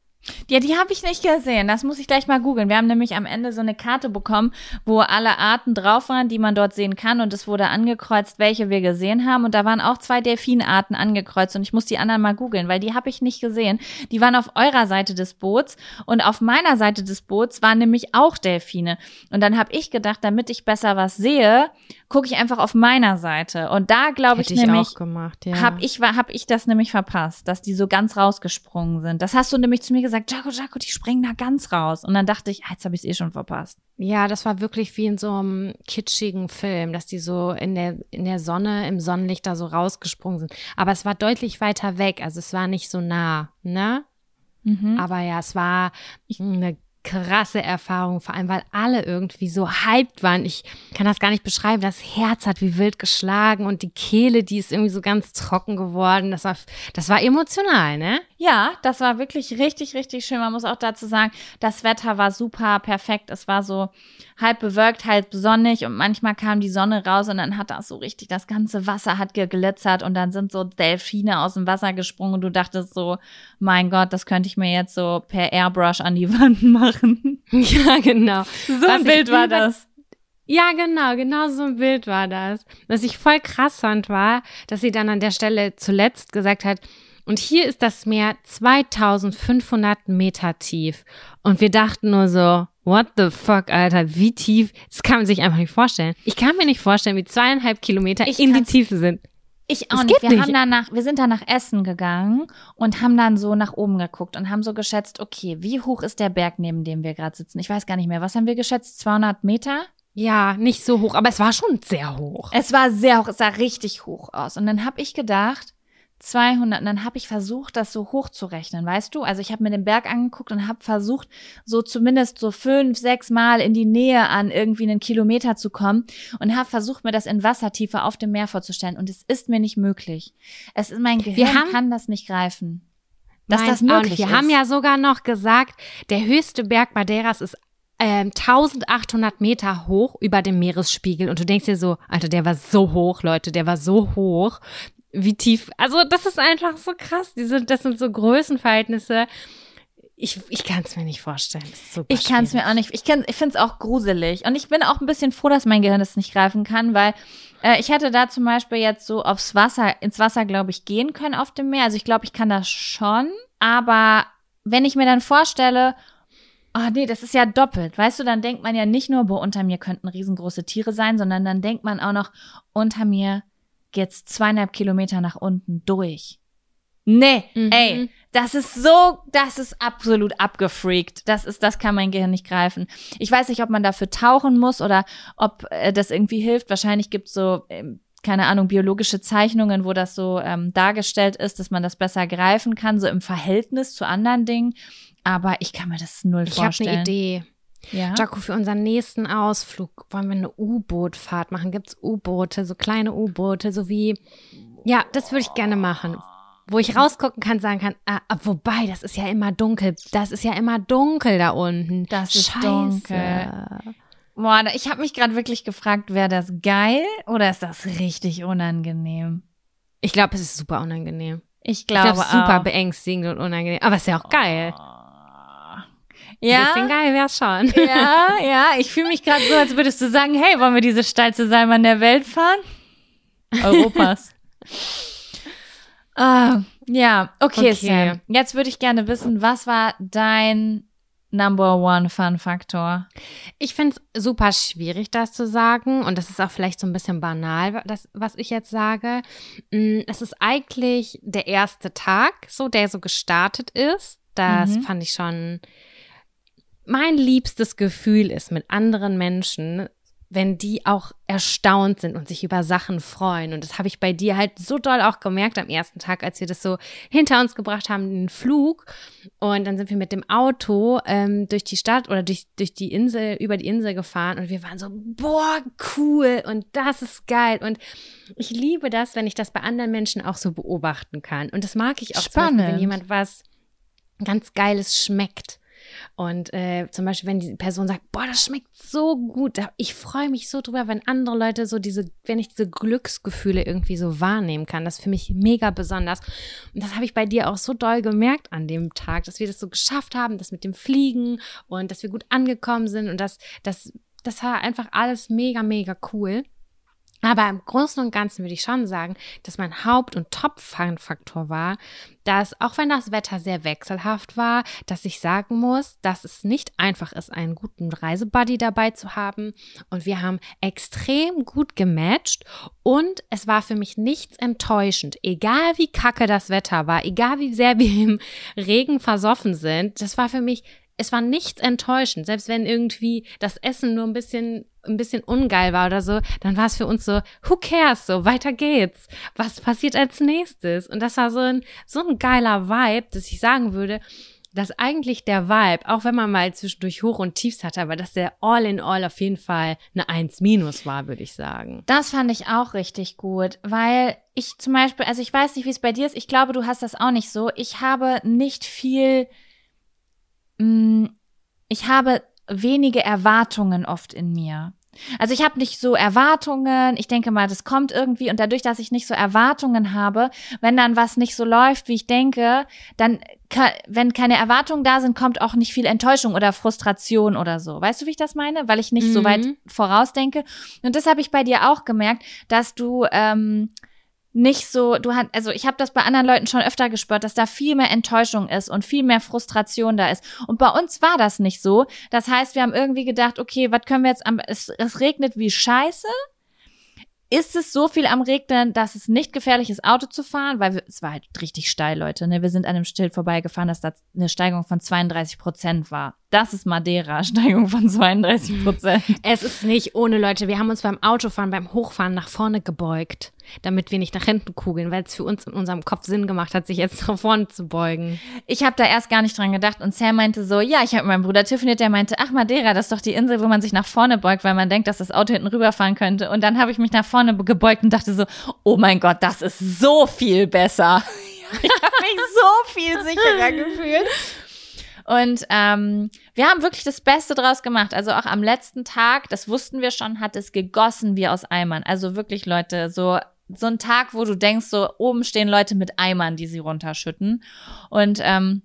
Ja, die habe ich nicht gesehen. Das muss ich gleich mal googeln. Wir haben nämlich am Ende so eine Karte bekommen, wo alle Arten drauf waren, die man dort sehen kann. Und es wurde angekreuzt, welche wir gesehen haben. Und da waren auch zwei Delfinarten angekreuzt. Und ich muss die anderen mal googeln, weil die habe ich nicht gesehen. Die waren auf eurer Seite des Boots. Und auf meiner Seite des Boots waren nämlich auch Delfine. Und dann habe ich gedacht, damit ich besser was sehe, gucke ich einfach auf meiner Seite. Und da glaube ich, ich nämlich, ja. habe ich, hab ich das nämlich verpasst, dass die so ganz rausgesprungen sind. Das hast du nämlich zu mir gesagt, Jaco, Jaco, die springen da ganz raus. Und dann dachte ich, ah, jetzt habe ich es eh schon verpasst. Ja, das war wirklich wie in so einem kitschigen Film, dass die so in der, in der Sonne, im Sonnenlicht da so rausgesprungen sind. Aber es war deutlich weiter weg, also es war nicht so nah, ne? Mhm. Aber ja, es war eine krasse Erfahrung, vor allem weil alle irgendwie so hyped waren. Ich kann das gar nicht beschreiben. Das Herz hat wie wild geschlagen und die Kehle, die ist irgendwie so ganz trocken geworden. Das war, das war emotional, ne? Ja, das war wirklich richtig, richtig schön. Man muss auch dazu sagen, das Wetter war super perfekt. Es war so halb bewölkt, halb sonnig und manchmal kam die Sonne raus und dann hat das so richtig, das ganze Wasser hat geglitzert und dann sind so Delfine aus dem Wasser gesprungen und du dachtest so, mein Gott, das könnte ich mir jetzt so per Airbrush an die Wand machen. Ja, genau. So ein Bild war das. Ja, genau, genau so ein Bild war das. Was ich voll krass fand, war, dass sie dann an der Stelle zuletzt gesagt hat, und hier ist das Meer 2500 Meter tief. Und wir dachten nur so, what the fuck, Alter, wie tief? Das kann man sich einfach nicht vorstellen. Ich kann mir nicht vorstellen, wie zweieinhalb Kilometer ich in die Tiefe sind. Ich auch das nicht. Wir, nicht. Haben danach, wir sind dann nach Essen gegangen und haben dann so nach oben geguckt und haben so geschätzt, okay, wie hoch ist der Berg, neben dem wir gerade sitzen? Ich weiß gar nicht mehr. Was haben wir geschätzt? 200 Meter? Ja, nicht so hoch, aber es war schon sehr hoch. Es war sehr hoch, es sah richtig hoch aus. Und dann habe ich gedacht, 200. Und dann habe ich versucht, das so hochzurechnen, weißt du? Also ich habe mir den Berg angeguckt und habe versucht, so zumindest so fünf, sechs Mal in die Nähe an irgendwie einen Kilometer zu kommen und habe versucht, mir das in Wassertiefe auf dem Meer vorzustellen. Und es ist mir nicht möglich. Es ist mein Gehirn haben, kann das nicht greifen. Dass das möglich Wir ist. haben ja sogar noch gesagt, der höchste Berg Madeiras ist 1800 ähm, Meter hoch über dem Meeresspiegel und du denkst dir so, Alter, der war so hoch, Leute, der war so hoch wie tief. Also das ist einfach so krass. Diese, das sind so Größenverhältnisse. Ich, ich kann es mir nicht vorstellen. ich kann es mir auch nicht. Ich, kann, ich finde es auch gruselig. Und ich bin auch ein bisschen froh, dass mein Gehirn das nicht greifen kann, weil äh, ich hätte da zum Beispiel jetzt so aufs Wasser, ins Wasser, glaube ich, gehen können auf dem Meer. Also ich glaube, ich kann das schon. Aber wenn ich mir dann vorstelle, oh nee, das ist ja doppelt. Weißt du, dann denkt man ja nicht nur, boah, unter mir könnten riesengroße Tiere sein, sondern dann denkt man auch noch, unter mir geht's zweieinhalb Kilometer nach unten durch. Nee, mhm. ey, das ist so, das ist absolut abgefreakt. Das ist, das kann mein Gehirn nicht greifen. Ich weiß nicht, ob man dafür tauchen muss oder ob äh, das irgendwie hilft. Wahrscheinlich gibt's so, äh, keine Ahnung, biologische Zeichnungen, wo das so ähm, dargestellt ist, dass man das besser greifen kann, so im Verhältnis zu anderen Dingen. Aber ich kann mir das null ich vorstellen. Ich habe eine Idee. Ja. Jaco, für unseren nächsten Ausflug wollen wir eine U-Boot-Fahrt machen. Gibt es U-Boote, so kleine U-Boote, so wie. Ja, das würde ich gerne machen. Wo ich rausgucken kann, sagen kann, ah, ah, wobei, das ist ja immer dunkel. Das ist ja immer dunkel da unten. Das ist Scheiße. dunkel. Boah, ich habe mich gerade wirklich gefragt, wäre das geil oder ist das richtig unangenehm? Ich glaube, es ist super unangenehm. Ich glaube ich glaub, super beängstigend und unangenehm. Aber es ist ja auch geil. Oh. Ja. Ein bisschen geil wär's schon. Ja, ja. Ich fühle mich gerade so, als würdest du sagen, hey, wollen wir diese steilste Seilbahn der Welt fahren? Europas. ah, ja, okay, okay. Sam. Jetzt würde ich gerne wissen, was war dein Number One Fun Faktor? Ich finde es super schwierig, das zu sagen. Und das ist auch vielleicht so ein bisschen banal, das, was ich jetzt sage. Mm, es ist eigentlich der erste Tag, so der so gestartet ist. Das mhm. fand ich schon mein liebstes Gefühl ist mit anderen Menschen, wenn die auch erstaunt sind und sich über Sachen freuen. Und das habe ich bei dir halt so doll auch gemerkt am ersten Tag, als wir das so hinter uns gebracht haben, den Flug. Und dann sind wir mit dem Auto ähm, durch die Stadt oder durch, durch die Insel, über die Insel gefahren und wir waren so, boah, cool und das ist geil. Und ich liebe das, wenn ich das bei anderen Menschen auch so beobachten kann. Und das mag ich auch, Spannend. Beispiel, wenn jemand was ganz Geiles schmeckt Und äh, zum Beispiel, wenn die Person sagt, boah, das schmeckt so gut, ich freue mich so drüber, wenn andere Leute so diese, wenn ich diese Glücksgefühle irgendwie so wahrnehmen kann. Das ist für mich mega besonders. Und das habe ich bei dir auch so doll gemerkt an dem Tag, dass wir das so geschafft haben, das mit dem Fliegen und dass wir gut angekommen sind und das, das, das war einfach alles mega, mega cool. Aber im Großen und Ganzen würde ich schon sagen, dass mein Haupt- und Top-Faktor war, dass auch wenn das Wetter sehr wechselhaft war, dass ich sagen muss, dass es nicht einfach ist, einen guten Reisebuddy dabei zu haben. Und wir haben extrem gut gematcht und es war für mich nichts enttäuschend. Egal wie kacke das Wetter war, egal wie sehr wir im Regen versoffen sind, das war für mich es war nichts enttäuschend. Selbst wenn irgendwie das Essen nur ein bisschen, ein bisschen ungeil war oder so, dann war es für uns so, who cares, so, weiter geht's. Was passiert als nächstes? Und das war so ein, so ein geiler Vibe, dass ich sagen würde, dass eigentlich der Vibe, auch wenn man mal zwischendurch Hoch und Tiefs hatte, aber dass der All in All auf jeden Fall eine 1 minus war, würde ich sagen. Das fand ich auch richtig gut, weil ich zum Beispiel, also ich weiß nicht, wie es bei dir ist, ich glaube, du hast das auch nicht so. Ich habe nicht viel ich habe wenige Erwartungen oft in mir. Also ich habe nicht so Erwartungen, ich denke mal, das kommt irgendwie und dadurch, dass ich nicht so Erwartungen habe, wenn dann was nicht so läuft, wie ich denke, dann, wenn keine Erwartungen da sind, kommt auch nicht viel Enttäuschung oder Frustration oder so. Weißt du, wie ich das meine? Weil ich nicht mhm. so weit mhm. vorausdenke. Und das habe ich bei dir auch gemerkt, dass du ähm, nicht so, du hast, also ich habe das bei anderen Leuten schon öfter gespürt, dass da viel mehr Enttäuschung ist und viel mehr Frustration da ist. Und bei uns war das nicht so. Das heißt, wir haben irgendwie gedacht, okay, was können wir jetzt am, es, es regnet wie Scheiße ist es so viel am Regnen, dass es nicht gefährlich ist, Auto zu fahren, weil wir, es war halt richtig steil, Leute. Ne? Wir sind an einem Schild vorbeigefahren, dass da eine Steigung von 32 Prozent war. Das ist Madeira, Steigung von 32 Prozent. Es ist nicht ohne Leute. Wir haben uns beim Autofahren, beim Hochfahren nach vorne gebeugt, damit wir nicht nach hinten kugeln, weil es für uns in unserem Kopf Sinn gemacht hat, sich jetzt nach vorne zu beugen. Ich habe da erst gar nicht dran gedacht und Sam meinte so, ja, ich habe mit meinem Bruder telefoniert, der meinte, ach Madeira, das ist doch die Insel, wo man sich nach vorne beugt, weil man denkt, dass das Auto hinten rüberfahren könnte. Und dann habe ich mich nach vorne gebeugt und dachte so, oh mein Gott, das ist so viel besser. Ich habe mich so viel sicherer gefühlt. Und ähm, wir haben wirklich das Beste draus gemacht. Also auch am letzten Tag, das wussten wir schon, hat es gegossen wie aus Eimern. Also wirklich, Leute, so so ein Tag, wo du denkst, so oben stehen Leute mit Eimern, die sie runterschütten. Und ähm,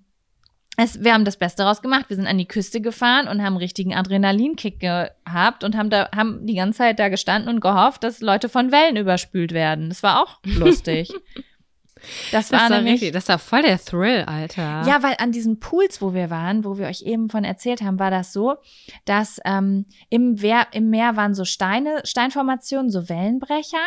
es, wir haben das Beste draus gemacht. Wir sind an die Küste gefahren und haben einen richtigen Adrenalinkick gehabt und haben da haben die ganze Zeit da gestanden und gehofft, dass Leute von Wellen überspült werden. Das war auch lustig. Das war, das war nämlich, richtig, das war voll der Thrill, Alter. Ja, weil an diesen Pools, wo wir waren, wo wir euch eben von erzählt haben, war das so, dass ähm, im, Wehr, im Meer waren so Steine, Steinformationen, so Wellenbrecher.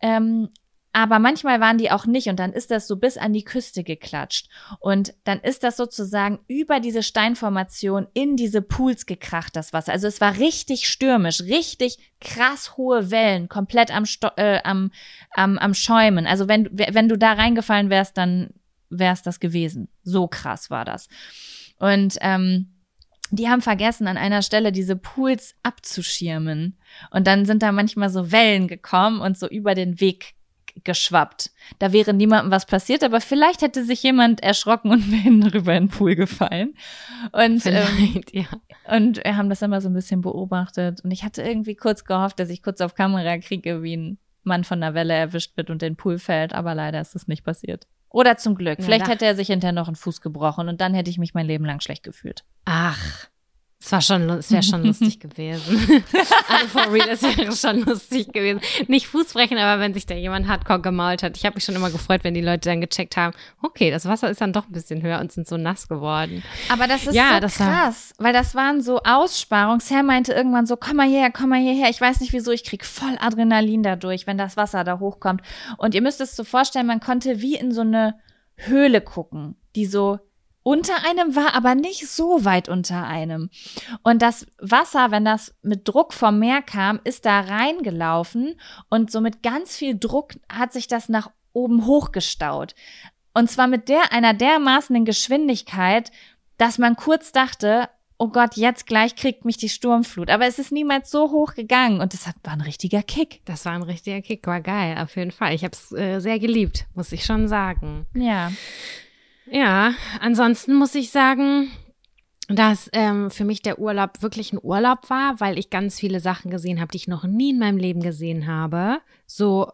Ähm, aber manchmal waren die auch nicht und dann ist das so bis an die Küste geklatscht. Und dann ist das sozusagen über diese Steinformation in diese Pools gekracht, das Wasser. Also es war richtig stürmisch, richtig krass hohe Wellen, komplett am, Sto äh, am, am, am Schäumen. Also wenn, wenn du da reingefallen wärst, dann wär's das gewesen. So krass war das. Und ähm, die haben vergessen, an einer Stelle diese Pools abzuschirmen. Und dann sind da manchmal so Wellen gekommen und so über den Weg geschwappt. Da wäre niemandem was passiert, aber vielleicht hätte sich jemand erschrocken und wäre hinten rüber in den Pool gefallen. Und, ähm, ja. und wir haben das immer so ein bisschen beobachtet. Und ich hatte irgendwie kurz gehofft, dass ich kurz auf Kamera kriege, wie ein Mann von einer Welle erwischt wird und in den Pool fällt, aber leider ist es nicht passiert. Oder zum Glück. Ja, Vielleicht hätte er sich hinterher noch einen Fuß gebrochen und dann hätte ich mich mein Leben lang schlecht gefühlt. Ach, es war schon, es wäre schon lustig gewesen. also for real, es wäre schon lustig gewesen. Nicht Fußbrechen, aber wenn sich da jemand hardcore gemault hat. Ich habe mich schon immer gefreut, wenn die Leute dann gecheckt haben, okay, das Wasser ist dann doch ein bisschen höher und sind so nass geworden. Aber das ist ja, so das krass, war, weil das waren so Aussparungen. Sam meinte irgendwann so, komm mal hierher, komm mal hierher. Ich weiß nicht wieso, ich krieg voll Adrenalin dadurch, wenn das Wasser da hochkommt. Und ihr müsst es so vorstellen, man konnte wie in so eine Höhle gucken, die so unter einem war, aber nicht so weit unter einem. Und das Wasser, wenn das mit Druck vom Meer kam, ist da reingelaufen und so mit ganz viel Druck hat sich das nach oben hochgestaut. Und zwar mit der einer dermaßenen Geschwindigkeit, dass man kurz dachte, oh Gott, jetzt gleich kriegt mich die Sturmflut. Aber es ist niemals so hoch gegangen und das war ein richtiger Kick. Das war ein richtiger Kick, war geil, auf jeden Fall. Ich habe es äh, sehr geliebt, muss ich schon sagen. Ja. Ja, ansonsten muss ich sagen, dass ähm, für mich der Urlaub wirklich ein Urlaub war, weil ich ganz viele Sachen gesehen habe, die ich noch nie in meinem Leben gesehen habe. So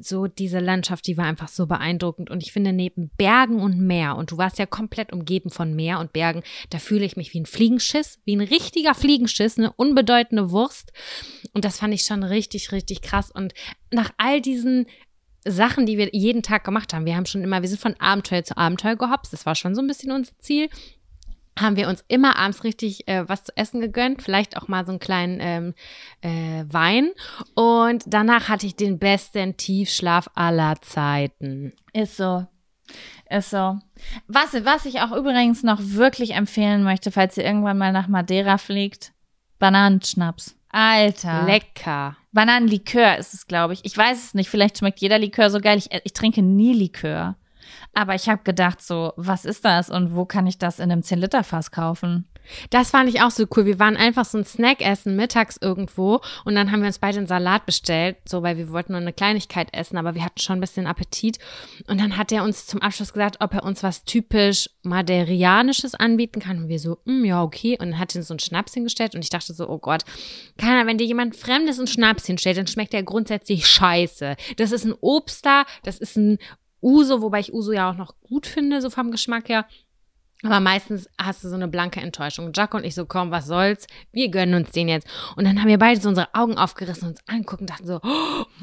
so diese Landschaft, die war einfach so beeindruckend. Und ich finde, neben Bergen und Meer, und du warst ja komplett umgeben von Meer und Bergen, da fühle ich mich wie ein Fliegenschiss, wie ein richtiger Fliegenschiss, eine unbedeutende Wurst. Und das fand ich schon richtig, richtig krass. Und nach all diesen Sachen, die wir jeden Tag gemacht haben, wir haben schon immer, wir sind von Abenteuer zu Abenteuer gehopst, das war schon so ein bisschen unser Ziel haben wir uns immer abends richtig äh, was zu essen gegönnt, vielleicht auch mal so einen kleinen ähm, äh, Wein. Und danach hatte ich den besten Tiefschlaf aller Zeiten. Ist so. Ist so. Was, was ich auch übrigens noch wirklich empfehlen möchte, falls ihr irgendwann mal nach Madeira fliegt, Bananenschnaps. Alter. Lecker. Bananenlikör ist es, glaube ich. Ich weiß es nicht. Vielleicht schmeckt jeder Likör so geil. Ich, ich trinke nie Likör. Aber ich habe gedacht, so, was ist das und wo kann ich das in einem 10-Liter-Fass kaufen? Das fand ich auch so cool. Wir waren einfach so ein Snack essen mittags irgendwo und dann haben wir uns beide einen Salat bestellt, so weil wir wollten nur eine Kleinigkeit essen, aber wir hatten schon ein bisschen Appetit. Und dann hat er uns zum Abschluss gesagt, ob er uns was typisch Maderianisches anbieten kann. Und wir so, mm, ja, okay. Und dann hat er uns so einen Schnaps hingestellt und ich dachte so, oh Gott, keiner, wenn dir jemand Fremdes einen Schnaps hinstellt, dann schmeckt der grundsätzlich scheiße. Das ist ein Obster, das ist ein Uso, wobei ich Uso ja auch noch gut finde, so vom Geschmack her. Aber meistens hast du so eine blanke Enttäuschung. Jack und ich so, komm, was soll's? Wir gönnen uns den jetzt. Und dann haben wir beide so unsere Augen aufgerissen und uns angucken und dachten so,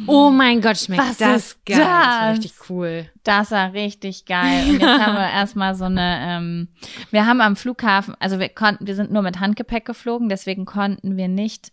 oh mein Gott, schmeckt was das geil. Das? das war richtig cool. Das war richtig geil. Und jetzt haben wir erstmal so eine, ähm, wir haben am Flughafen, also wir konnten, wir sind nur mit Handgepäck geflogen, deswegen konnten wir nicht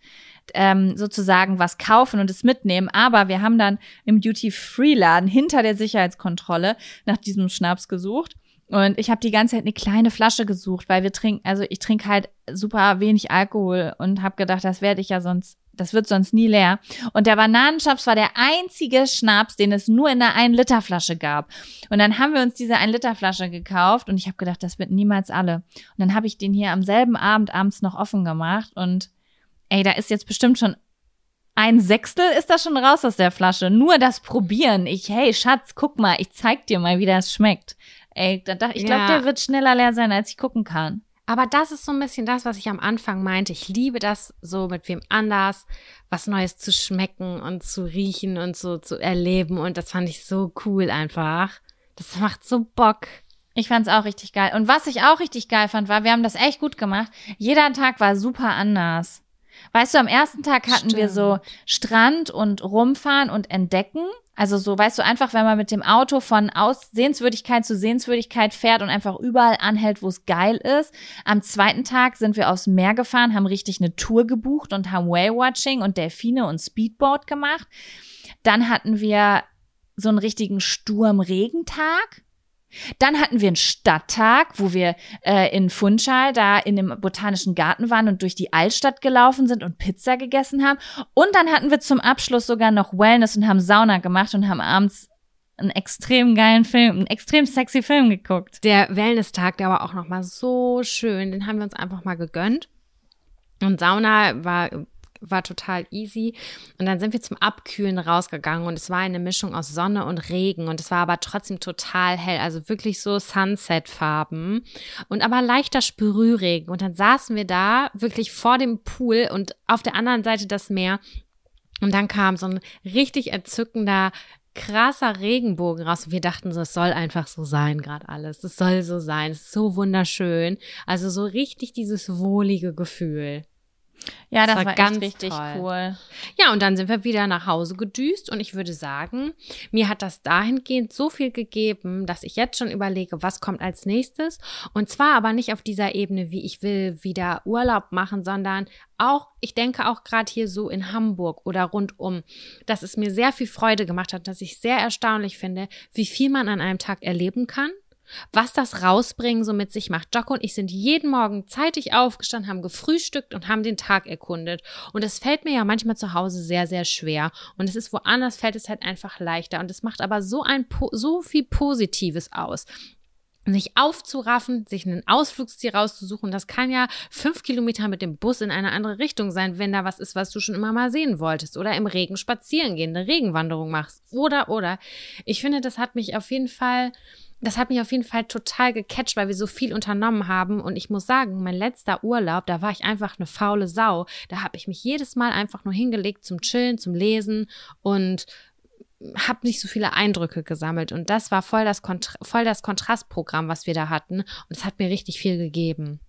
ähm, sozusagen was kaufen und es mitnehmen. Aber wir haben dann im Duty-Free-Laden hinter der Sicherheitskontrolle nach diesem Schnaps gesucht. Und ich habe die ganze Zeit eine kleine Flasche gesucht, weil wir trinken, also ich trinke halt super wenig Alkohol und habe gedacht, das werde ich ja sonst, das wird sonst nie leer. Und der Bananenschnaps war der einzige Schnaps, den es nur in einer 1-Liter-Flasche gab. Und dann haben wir uns diese 1-Liter-Flasche gekauft und ich habe gedacht, das wird niemals alle. Und dann habe ich den hier am selben Abend abends noch offen gemacht und ey, da ist jetzt bestimmt schon ein Sechstel ist da schon raus aus der Flasche. Nur das Probieren. Ich, hey, Schatz, guck mal, ich zeig dir mal, wie das schmeckt. Ey, da dachte ich, glaube, der wird schneller leer sein, als ich gucken kann. Aber das ist so ein bisschen das, was ich am Anfang meinte. Ich liebe das, so mit wem anders was Neues zu schmecken und zu riechen und so zu erleben. Und das fand ich so cool einfach. Das macht so Bock. Ich fand's auch richtig geil. Und was ich auch richtig geil fand, war, wir haben das echt gut gemacht. Jeder Tag war super anders. Weißt du, am ersten Tag hatten Stimmt. wir so Strand und rumfahren und entdecken. Also so, weißt du, einfach, wenn man mit dem Auto von Aus Sehenswürdigkeit zu Sehenswürdigkeit fährt und einfach überall anhält, wo es geil ist. Am zweiten Tag sind wir aufs Meer gefahren, haben richtig eine Tour gebucht und haben Whale-Watching und Delfine und Speedboat gemacht. Dann hatten wir so einen richtigen Sturmregentag. Dann hatten wir einen Stadttag, wo wir äh, in Funchal da in dem botanischen Garten waren und durch die Altstadt gelaufen sind und Pizza gegessen haben. Und dann hatten wir zum Abschluss sogar noch Wellness und haben Sauna gemacht und haben abends einen extrem geilen Film, einen extrem sexy Film geguckt. Der Wellness-Tag, der war auch noch mal so schön. Den haben wir uns einfach mal gegönnt. Und Sauna war war total easy. Und dann sind wir zum Abkühlen rausgegangen und es war eine Mischung aus Sonne und Regen und es war aber trotzdem total hell, also wirklich so Sunset-Farben und aber leichter Sprühregen. Und dann saßen wir da wirklich vor dem Pool und auf der anderen Seite das Meer. Und dann kam so ein richtig entzückender krasser Regenbogen raus. Und wir dachten so, es soll einfach so sein, gerade alles. Es soll so sein. Es ist so wunderschön. Also so richtig dieses wohlige Gefühl. Ja, das, das war, war ganz richtig toll. cool. Ja, und dann sind wir wieder nach Hause gedüst und ich würde sagen, mir hat das dahingehend so viel gegeben, dass ich jetzt schon überlege, was kommt als nächstes. Und zwar aber nicht auf dieser Ebene, wie ich will wieder Urlaub machen, sondern auch, ich denke auch gerade hier so in Hamburg oder rundum, dass es mir sehr viel Freude gemacht hat, dass ich sehr erstaunlich finde, wie viel man an einem Tag erleben kann was das Rausbringen so mit sich macht. Jocko und ich sind jeden Morgen zeitig aufgestanden, haben gefrühstückt und haben den Tag erkundet. Und es fällt mir ja manchmal zu Hause sehr, sehr schwer. Und es ist woanders fällt es halt einfach leichter. Und es macht aber so ein, so viel Positives aus sich aufzuraffen, sich einen Ausflugsziel rauszusuchen. Das kann ja fünf Kilometer mit dem Bus in eine andere Richtung sein, wenn da was ist, was du schon immer mal sehen wolltest. Oder im Regen spazieren gehen, eine Regenwanderung machst. Oder, oder. Ich finde, das hat mich auf jeden Fall das hat mich auf jeden Fall total gecatcht, weil wir so viel unternommen haben. Und ich muss sagen, mein letzter Urlaub, da war ich einfach eine faule Sau. Da habe ich mich jedes Mal einfach nur hingelegt zum Chillen, zum Lesen und habe nicht so viele Eindrücke gesammelt. Und das war voll das, Kontra voll das Kontrastprogramm, was wir da hatten. Und es hat mir richtig viel gegeben.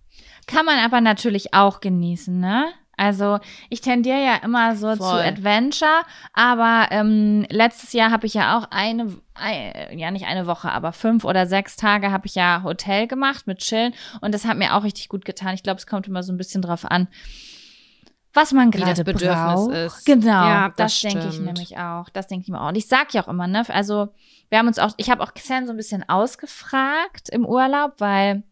Kann man aber natürlich auch genießen, ne? Also ich tendiere ja immer so Voll. zu Adventure, aber ähm, letztes Jahr habe ich ja auch eine, ein, ja nicht eine Woche, aber fünf oder sechs Tage habe ich ja Hotel gemacht mit Chillen und das hat mir auch richtig gut getan. Ich glaube, es kommt immer so ein bisschen drauf an, was man gerade braucht. Ist. Genau, ja, das, das denke ich nämlich auch. Das denke ich mir auch. Und ich sage ja auch immer, ne, also wir haben uns auch, ich habe auch Xen so ein bisschen ausgefragt im Urlaub, weil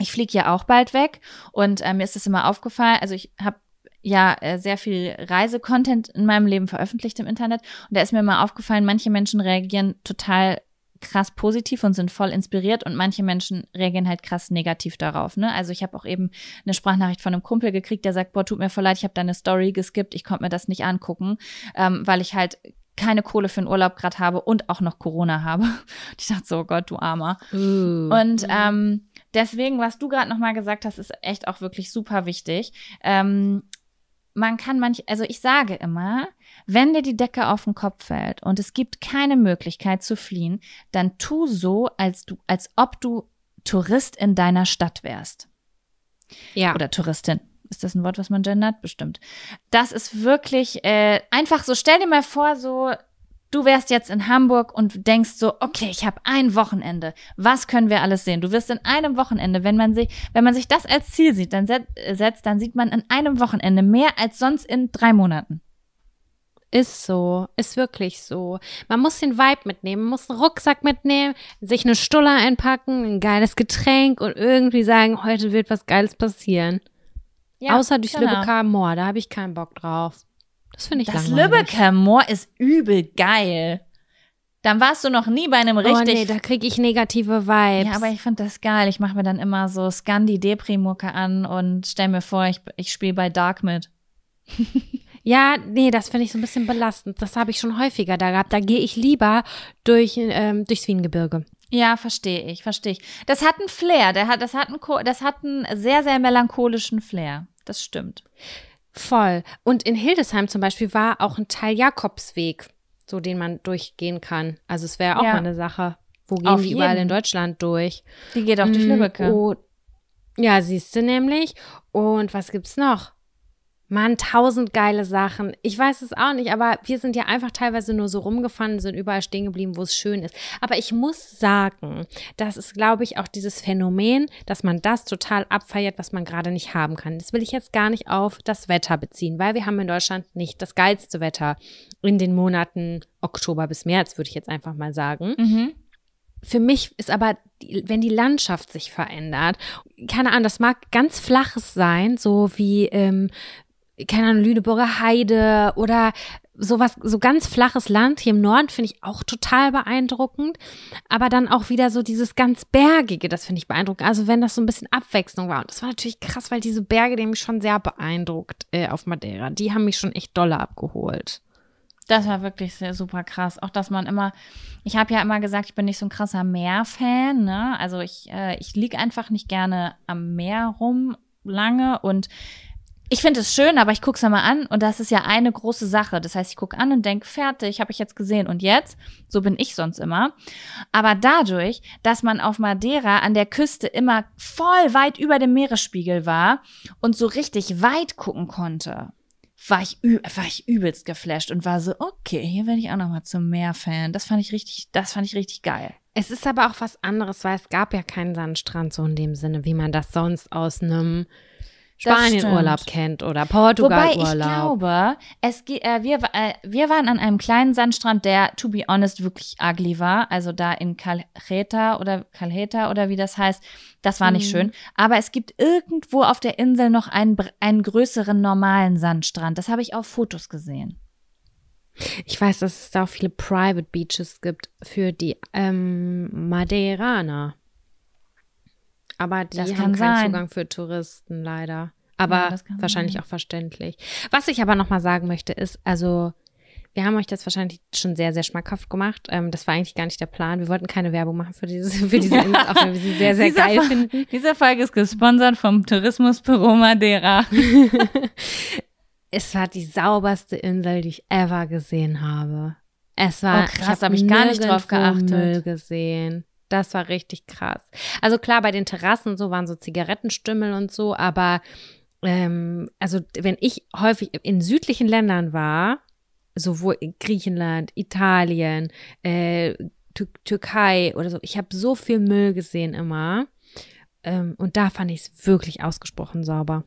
ich fliege ja auch bald weg und äh, mir ist das immer aufgefallen. Also ich habe ja äh, sehr viel Reisecontent in meinem Leben veröffentlicht im Internet und da ist mir mal aufgefallen, manche Menschen reagieren total krass positiv und sind voll inspiriert und manche Menschen reagieren halt krass negativ darauf. Ne? Also ich habe auch eben eine Sprachnachricht von einem Kumpel gekriegt, der sagt, boah, tut mir voll leid, ich habe deine Story geskippt, ich konnte mir das nicht angucken, ähm, weil ich halt keine Kohle für den Urlaub gerade habe und auch noch Corona habe. ich dachte so, oh Gott, du Armer. Uh. Und ähm, Deswegen, was du gerade nochmal gesagt hast, ist echt auch wirklich super wichtig. Ähm, man kann manch, also ich sage immer, wenn dir die Decke auf den Kopf fällt und es gibt keine Möglichkeit zu fliehen, dann tu so, als du, als ob du Tourist in deiner Stadt wärst. Ja. Oder Touristin. Ist das ein Wort, was man gendert? Bestimmt. Das ist wirklich äh, einfach so. Stell dir mal vor, so Du wärst jetzt in Hamburg und denkst so, okay, ich habe ein Wochenende. Was können wir alles sehen? Du wirst in einem Wochenende, wenn man sich, wenn man sich das als Ziel sieht, dann setzt, dann sieht man in einem Wochenende mehr als sonst in drei Monaten. Ist so, ist wirklich so. Man muss den Vibe mitnehmen, man muss einen Rucksack mitnehmen, sich eine Stulle einpacken, ein geiles Getränk und irgendwie sagen, heute wird was Geiles passieren. Ja, Außer durch genau. Lübecker Moor, da habe ich keinen Bock drauf. Das finde ich Das Lübecker Moor ist übel geil. Dann warst du noch nie bei einem richtig. Oh nee, da kriege ich negative Vibes. Ja, aber ich finde das geil. Ich mache mir dann immer so Scandi-Depri-Mucke an und stell mir vor, ich, ich spiele bei Dark mit. ja, nee, das finde ich so ein bisschen belastend. Das habe ich schon häufiger da gehabt. Da gehe ich lieber durch, ähm, durchs Wiengebirge. Ja, verstehe ich, verstehe ich. Das hat einen Flair. Der hat, das, hat einen, das hat einen sehr, sehr melancholischen Flair. Das stimmt. Voll. Und in Hildesheim zum Beispiel war auch ein Teil Jakobsweg, so den man durchgehen kann. Also es wäre auch ja. mal eine Sache. Wo gehen Auf die jeden. überall in Deutschland durch? Die geht auch durch mm, Lübbecke. Oh, ja, siehst du nämlich. Und was gibt's noch? Mann, tausend geile Sachen. Ich weiß es auch nicht, aber wir sind ja einfach teilweise nur so rumgefahren, sind überall stehen geblieben, wo es schön ist. Aber ich muss sagen, das ist, glaube ich, auch dieses Phänomen, dass man das total abfeiert, was man gerade nicht haben kann. Das will ich jetzt gar nicht auf das Wetter beziehen, weil wir haben in Deutschland nicht das geilste Wetter in den Monaten Oktober bis März, würde ich jetzt einfach mal sagen. Mhm. Für mich ist aber, wenn die Landschaft sich verändert, keine Ahnung, das mag ganz flaches sein, so wie ähm, keine Ahnung, Lüneburger Heide oder sowas, so ganz flaches Land hier im Norden finde ich auch total beeindruckend. Aber dann auch wieder so dieses ganz Bergige, das finde ich beeindruckend. Also wenn das so ein bisschen Abwechslung war. Und das war natürlich krass, weil diese Berge, die mich schon sehr beeindruckt äh, auf Madeira. Die haben mich schon echt dolle abgeholt. Das war wirklich sehr super krass. Auch dass man immer, ich habe ja immer gesagt, ich bin nicht so ein krasser Meerfan. Ne? Also ich, äh, ich liege einfach nicht gerne am Meer rum lange und ich finde es schön, aber ich gucke es mal an und das ist ja eine große Sache. Das heißt, ich gucke an und denke, fertig, habe ich jetzt gesehen und jetzt? So bin ich sonst immer. Aber dadurch, dass man auf Madeira an der Küste immer voll weit über dem Meeresspiegel war und so richtig weit gucken konnte, war ich, war ich übelst geflasht und war so, okay, hier werde ich auch noch mal zum Meer-Fan. Das fand ich richtig, das fand ich richtig geil. Es ist aber auch was anderes, weil es gab ja keinen Sandstrand so in dem Sinne, wie man das sonst aus einem Spanien-Urlaub kennt oder Portugal-Urlaub. Wobei ich glaube, es, äh, wir, äh, wir waren an einem kleinen Sandstrand, der, to be honest, wirklich ugly war. Also da in Calheta oder Calheta oder wie das heißt. Das war nicht mhm. schön. Aber es gibt irgendwo auf der Insel noch einen, einen größeren normalen Sandstrand. Das habe ich auf Fotos gesehen. Ich weiß, dass es da auch viele Private Beaches gibt für die ähm, Madeiraner. Aber die das haben keinen sein. Zugang für Touristen leider. Aber ja, wahrscheinlich sein. auch verständlich. Was ich aber nochmal sagen möchte, ist, also wir haben euch das wahrscheinlich schon sehr, sehr schmackhaft gemacht. Ähm, das war eigentlich gar nicht der Plan. Wir wollten keine Werbung machen für diese, für diese Insel, auch wenn wir sie sehr, sehr Dieser geil Fol- finden. Diese Folge ist gesponsert vom Tourismusbüro Madeira. Es war die sauberste Insel, die ich ever gesehen habe. Es war, Oh, krass, hab hab ich gar nicht drauf geachtet. Müll gesehen. Das war richtig krass. Also klar, bei den Terrassen so waren so Zigarettenstümmel und so, aber ähm, also wenn ich häufig in südlichen Ländern war, sowohl in Griechenland, Italien, äh, Tür Türkei oder so, ich habe so viel Müll gesehen immer. Ähm, und da fand ich es wirklich ausgesprochen sauber.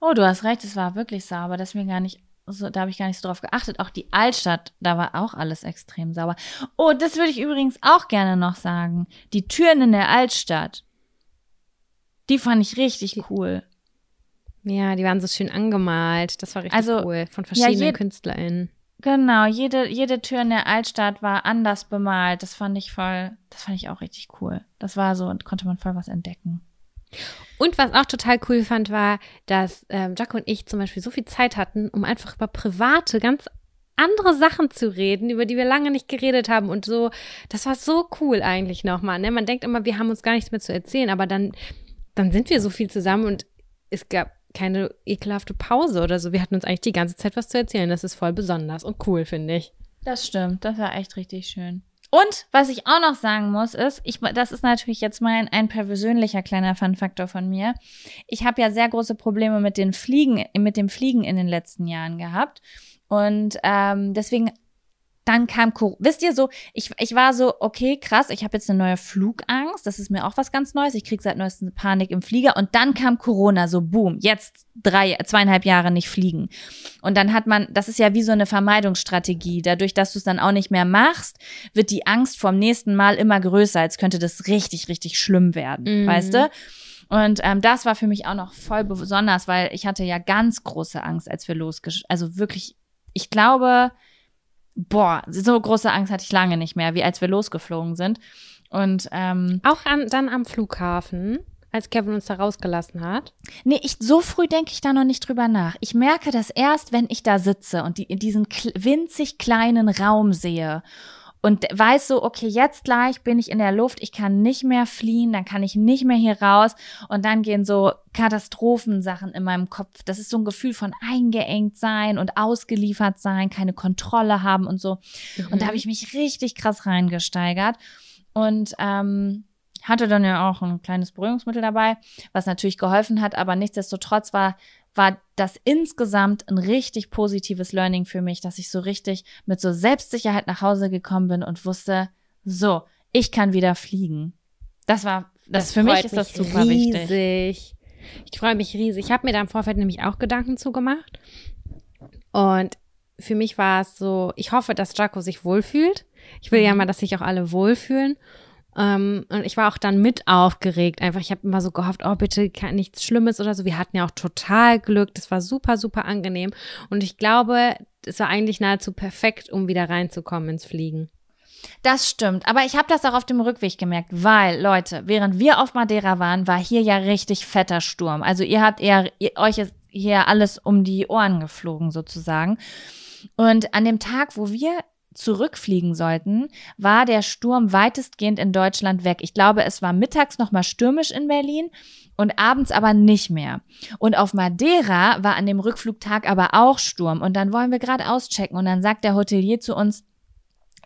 Oh, du hast recht, es war wirklich sauber. Das ist mir gar nicht so, da habe ich gar nicht so drauf geachtet. Auch die Altstadt, da war auch alles extrem sauber. Oh, das würde ich übrigens auch gerne noch sagen. Die Türen in der Altstadt, die fand ich richtig cool. Ja, die waren so schön angemalt. Das war richtig Also, cool. Von ja, verschiedenen je- KünstlerInnen. Genau, jede, jede Tür in der Altstadt war anders bemalt. Das fand ich voll, das fand ich auch richtig cool. Das war so, konnte man voll was entdecken. Und was auch total cool fand, war, dass ähm, Jaco und ich zum Beispiel so viel Zeit hatten, um einfach über private, ganz andere Sachen zu reden, über die wir lange nicht geredet haben und so. Das war so cool eigentlich nochmal. Ne? Man denkt immer, wir haben uns gar nichts mehr zu erzählen, aber dann, dann sind wir so viel zusammen und es gab keine ekelhafte Pause oder so. Wir hatten uns eigentlich die ganze Zeit was zu erzählen. Das ist voll besonders und cool, finde ich. Das stimmt, das war echt richtig schön. Und was ich auch noch sagen muss, ist, ich, das ist natürlich jetzt mein ein persönlicher kleiner Fun-Faktor von mir. Ich habe ja sehr große Probleme mit den Fliegen, mit dem Fliegen in den letzten Jahren gehabt. Und ähm, deswegen dann kam Corona. Wisst ihr so, ich, ich war so, okay, krass, ich habe jetzt eine neue Flugangst. Das ist mir auch was ganz Neues. Ich krieg seit neuestem Panik im Flieger. Und dann kam Corona, so boom, jetzt drei, zweieinhalb Jahre nicht fliegen. Und dann hat man, das ist ja wie so eine Vermeidungsstrategie. Dadurch, dass du es dann auch nicht mehr machst, wird die Angst vom nächsten Mal immer größer, als könnte das richtig, richtig schlimm werden. Mhm. Weißt du? Und ähm, das war für mich auch noch voll besonders, weil ich hatte ja ganz große Angst, als wir losgesch... Also wirklich, ich glaube, boah, so große Angst hatte ich lange nicht mehr, wie als wir losgeflogen sind. Und ähm, Auch an, dann am Flughafen, als Kevin uns da rausgelassen hat. nee, ich, so früh denke ich da noch nicht drüber nach. Ich merke das erst, wenn ich da sitze und die, in diesen winzig kleinen Raum sehe und weiß so, okay, jetzt gleich bin ich in der Luft, ich kann nicht mehr fliehen, dann kann ich nicht mehr hier raus und dann gehen so Katastrophensachen in meinem Kopf. Das ist so ein Gefühl von eingeengt sein und ausgeliefert sein, keine Kontrolle haben und so. Und da habe ich mich richtig krass reingesteigert und ähm, hatte dann ja auch ein kleines Beruhigungsmittel dabei, was natürlich geholfen hat, aber nichtsdestotrotz war war das insgesamt ein richtig positives Learning für mich, dass ich so richtig mit so Selbstsicherheit nach Hause gekommen bin und wusste, so, ich kann wieder fliegen. Das war, das, für mich ist das mich super riesig. wichtig. Ich freue mich riesig. Ich habe mir da im Vorfeld nämlich auch Gedanken zugemacht. Und für mich war es so, ich hoffe, dass Jaco sich wohlfühlt. Ich will ja Mhm. mal, dass sich auch alle wohlfühlen. Ähm, und ich war auch dann mit aufgeregt. Einfach, ich habe immer so gehofft, oh, bitte nichts Schlimmes oder so. Wir hatten ja auch total Glück. Das war super, super angenehm. Und ich glaube, es war eigentlich nahezu perfekt, um wieder reinzukommen ins Fliegen. Das stimmt, aber ich habe das auch auf dem Rückweg gemerkt, weil, Leute, während wir auf Madeira waren, war hier ja richtig fetter Sturm. Also ihr habt eher, ihr, euch ist hier alles um die Ohren geflogen sozusagen. Und an dem Tag, wo wir zurückfliegen sollten, war der Sturm weitestgehend in Deutschland weg. Ich glaube, es war mittags noch mal stürmisch in Berlin und abends aber nicht mehr. Und auf Madeira war an dem Rückflugtag aber auch Sturm und dann wollen wir gerade auschecken und dann sagt der Hotelier zu uns,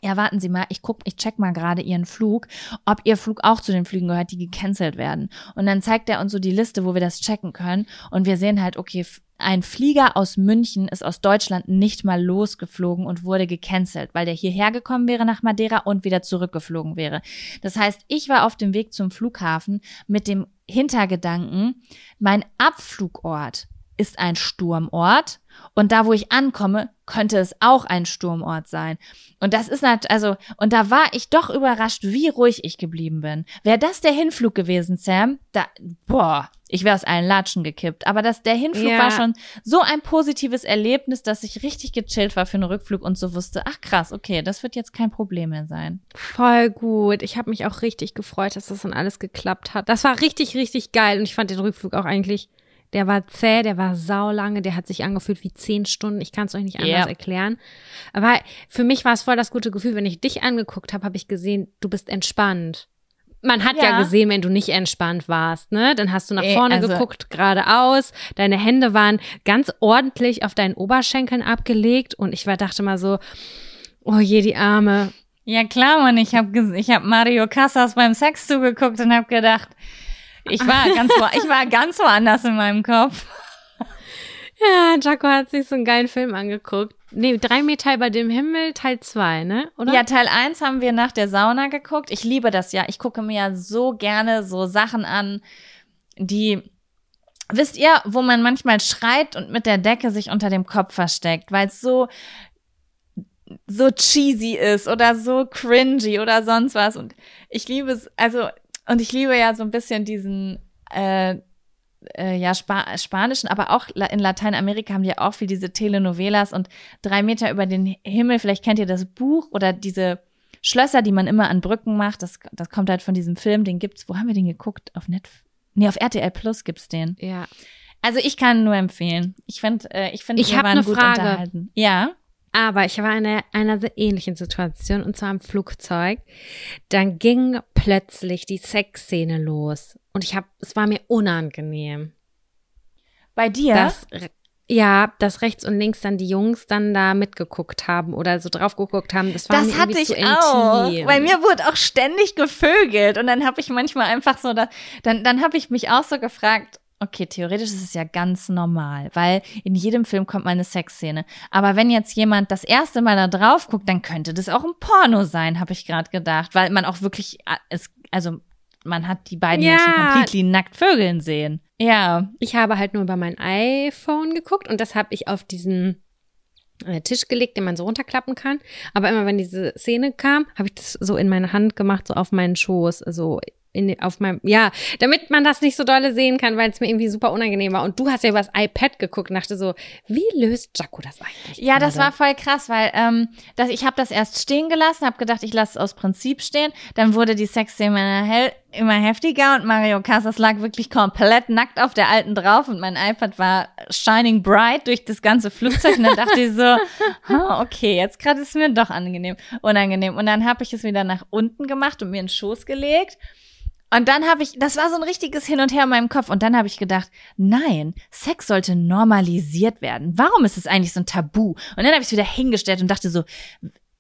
ja, warten Sie mal, ich guck, ich check mal gerade Ihren Flug, ob Ihr Flug auch zu den Flügen gehört, die gecancelt werden. Und dann zeigt er uns so die Liste, wo wir das checken können. Und wir sehen halt, okay, ein Flieger aus München ist aus Deutschland nicht mal losgeflogen und wurde gecancelt, weil der hierher gekommen wäre nach Madeira und wieder zurückgeflogen wäre. Das heißt, ich war auf dem Weg zum Flughafen mit dem Hintergedanken, mein Abflugort ist ein Sturmort und da, wo ich ankomme, könnte es auch ein Sturmort sein. Und das ist nat also, und da war ich doch überrascht, wie ruhig ich geblieben bin. Wäre das der Hinflug gewesen, Sam? Da, boah, ich wäre aus allen Latschen gekippt. Aber das, der Hinflug Ja. war schon so ein positives Erlebnis, dass ich richtig gechillt war für einen Rückflug und so wusste, ach krass, okay, das wird jetzt kein Problem mehr sein. Voll gut. Ich habe mich auch richtig gefreut, dass das dann alles geklappt hat. Das war richtig, richtig geil. Und ich fand den Rückflug auch eigentlich, Der war zäh, der war saulange, der hat sich angefühlt wie zehn Stunden. Ich kann es euch nicht anders Ja. erklären. Aber für mich war es voll das gute Gefühl, wenn ich dich angeguckt habe, habe ich gesehen, du bist entspannt. Man hat ja. Ja. gesehen, wenn du nicht entspannt warst, ne? Dann hast du nach Ey, vorne also- geguckt, geradeaus. Deine Hände waren ganz ordentlich auf deinen Oberschenkeln abgelegt und ich war, dachte mal so, oh je, die Arme. Ja klar, Mann, ich habe ich hab Mario Casas beim Sex zugeguckt und habe gedacht, ich war ganz wo, ich war ganz woanders in meinem Kopf. Ja, Jaco hat sich so einen geilen Film angeguckt. Nee, drei Meter über dem Himmel, Teil zwei, ne? Oder? Ja, Teil 1 haben wir nach der Sauna geguckt. Ich liebe das ja. Ich gucke mir ja so gerne so Sachen an, die wisst ihr, wo man manchmal schreit und mit der Decke sich unter dem Kopf versteckt, weil es so so cheesy ist oder so cringy oder sonst was und ich liebe es also und ich liebe ja so ein bisschen diesen äh, äh, ja, Spa spanischen, aber auch in Lateinamerika haben die ja auch viel diese Telenovelas und drei Meter über den Himmel, vielleicht kennt ihr das Buch oder diese Schlösser, die man immer an Brücken macht, das, das kommt halt von diesem Film, den gibt's, wo haben wir den geguckt? Auf Netflix? Nee, auf RTL Plus gibt's den. Ja. Also ich kann nur empfehlen. Ich finde, äh, ich finde, Ich wir hab waren ne gut Frage. unterhalten. Ja. Aber ich war in einer, einer sehr ähnlichen Situation und zwar im Flugzeug. Dann ging plötzlich die Sexszene los und ich habe, es war mir unangenehm. Bei dir? Dass, ja, dass rechts und links dann die Jungs dann da mitgeguckt haben oder so drauf geguckt haben. Das war das hatte ich auch. intim. Bei mir wurde auch ständig gevögelt und dann habe ich manchmal einfach so, da, dann, dann habe ich mich auch so gefragt, okay, theoretisch ist es ja ganz normal, weil in jedem Film kommt mal eine Sexszene. Aber wenn jetzt jemand das erste Mal da drauf guckt, dann könnte das auch ein Porno sein, habe ich gerade gedacht, weil man auch wirklich, äh, es, also man hat die beiden Ja. Menschen completely nackt vögeln sehen. Ja, Ich habe halt nur über mein iPhone geguckt und das habe ich auf diesen äh, Tisch gelegt, den man so runterklappen kann. Aber immer wenn diese Szene kam, habe ich das so in meine Hand gemacht, so auf meinen Schoß, so in, auf meinem, ja, damit man das nicht so dolle sehen kann, weil es mir irgendwie super unangenehm war. Und du hast ja übers iPad geguckt und dachte so, wie löst Jaco das eigentlich? Ja, das war gerade? voll krass, weil ähm, das, ich habe das erst stehen gelassen, habe gedacht, ich lasse es aus Prinzip stehen. Dann wurde die Sexszene immer, hell, immer heftiger und Mario Casas lag wirklich komplett nackt auf der alten drauf und mein iPad war shining bright durch das ganze Flugzeug. Und dann dachte ich so, oh, okay, jetzt gerade ist mir doch angenehm, unangenehm. Und dann habe ich es wieder nach unten gemacht und mir in den Schoß gelegt. Und dann habe ich, das war so ein richtiges Hin und Her in meinem Kopf. Und dann habe ich gedacht, nein, Sex sollte normalisiert werden. Warum ist es eigentlich so ein Tabu? Und dann habe ich es wieder hingestellt und dachte so,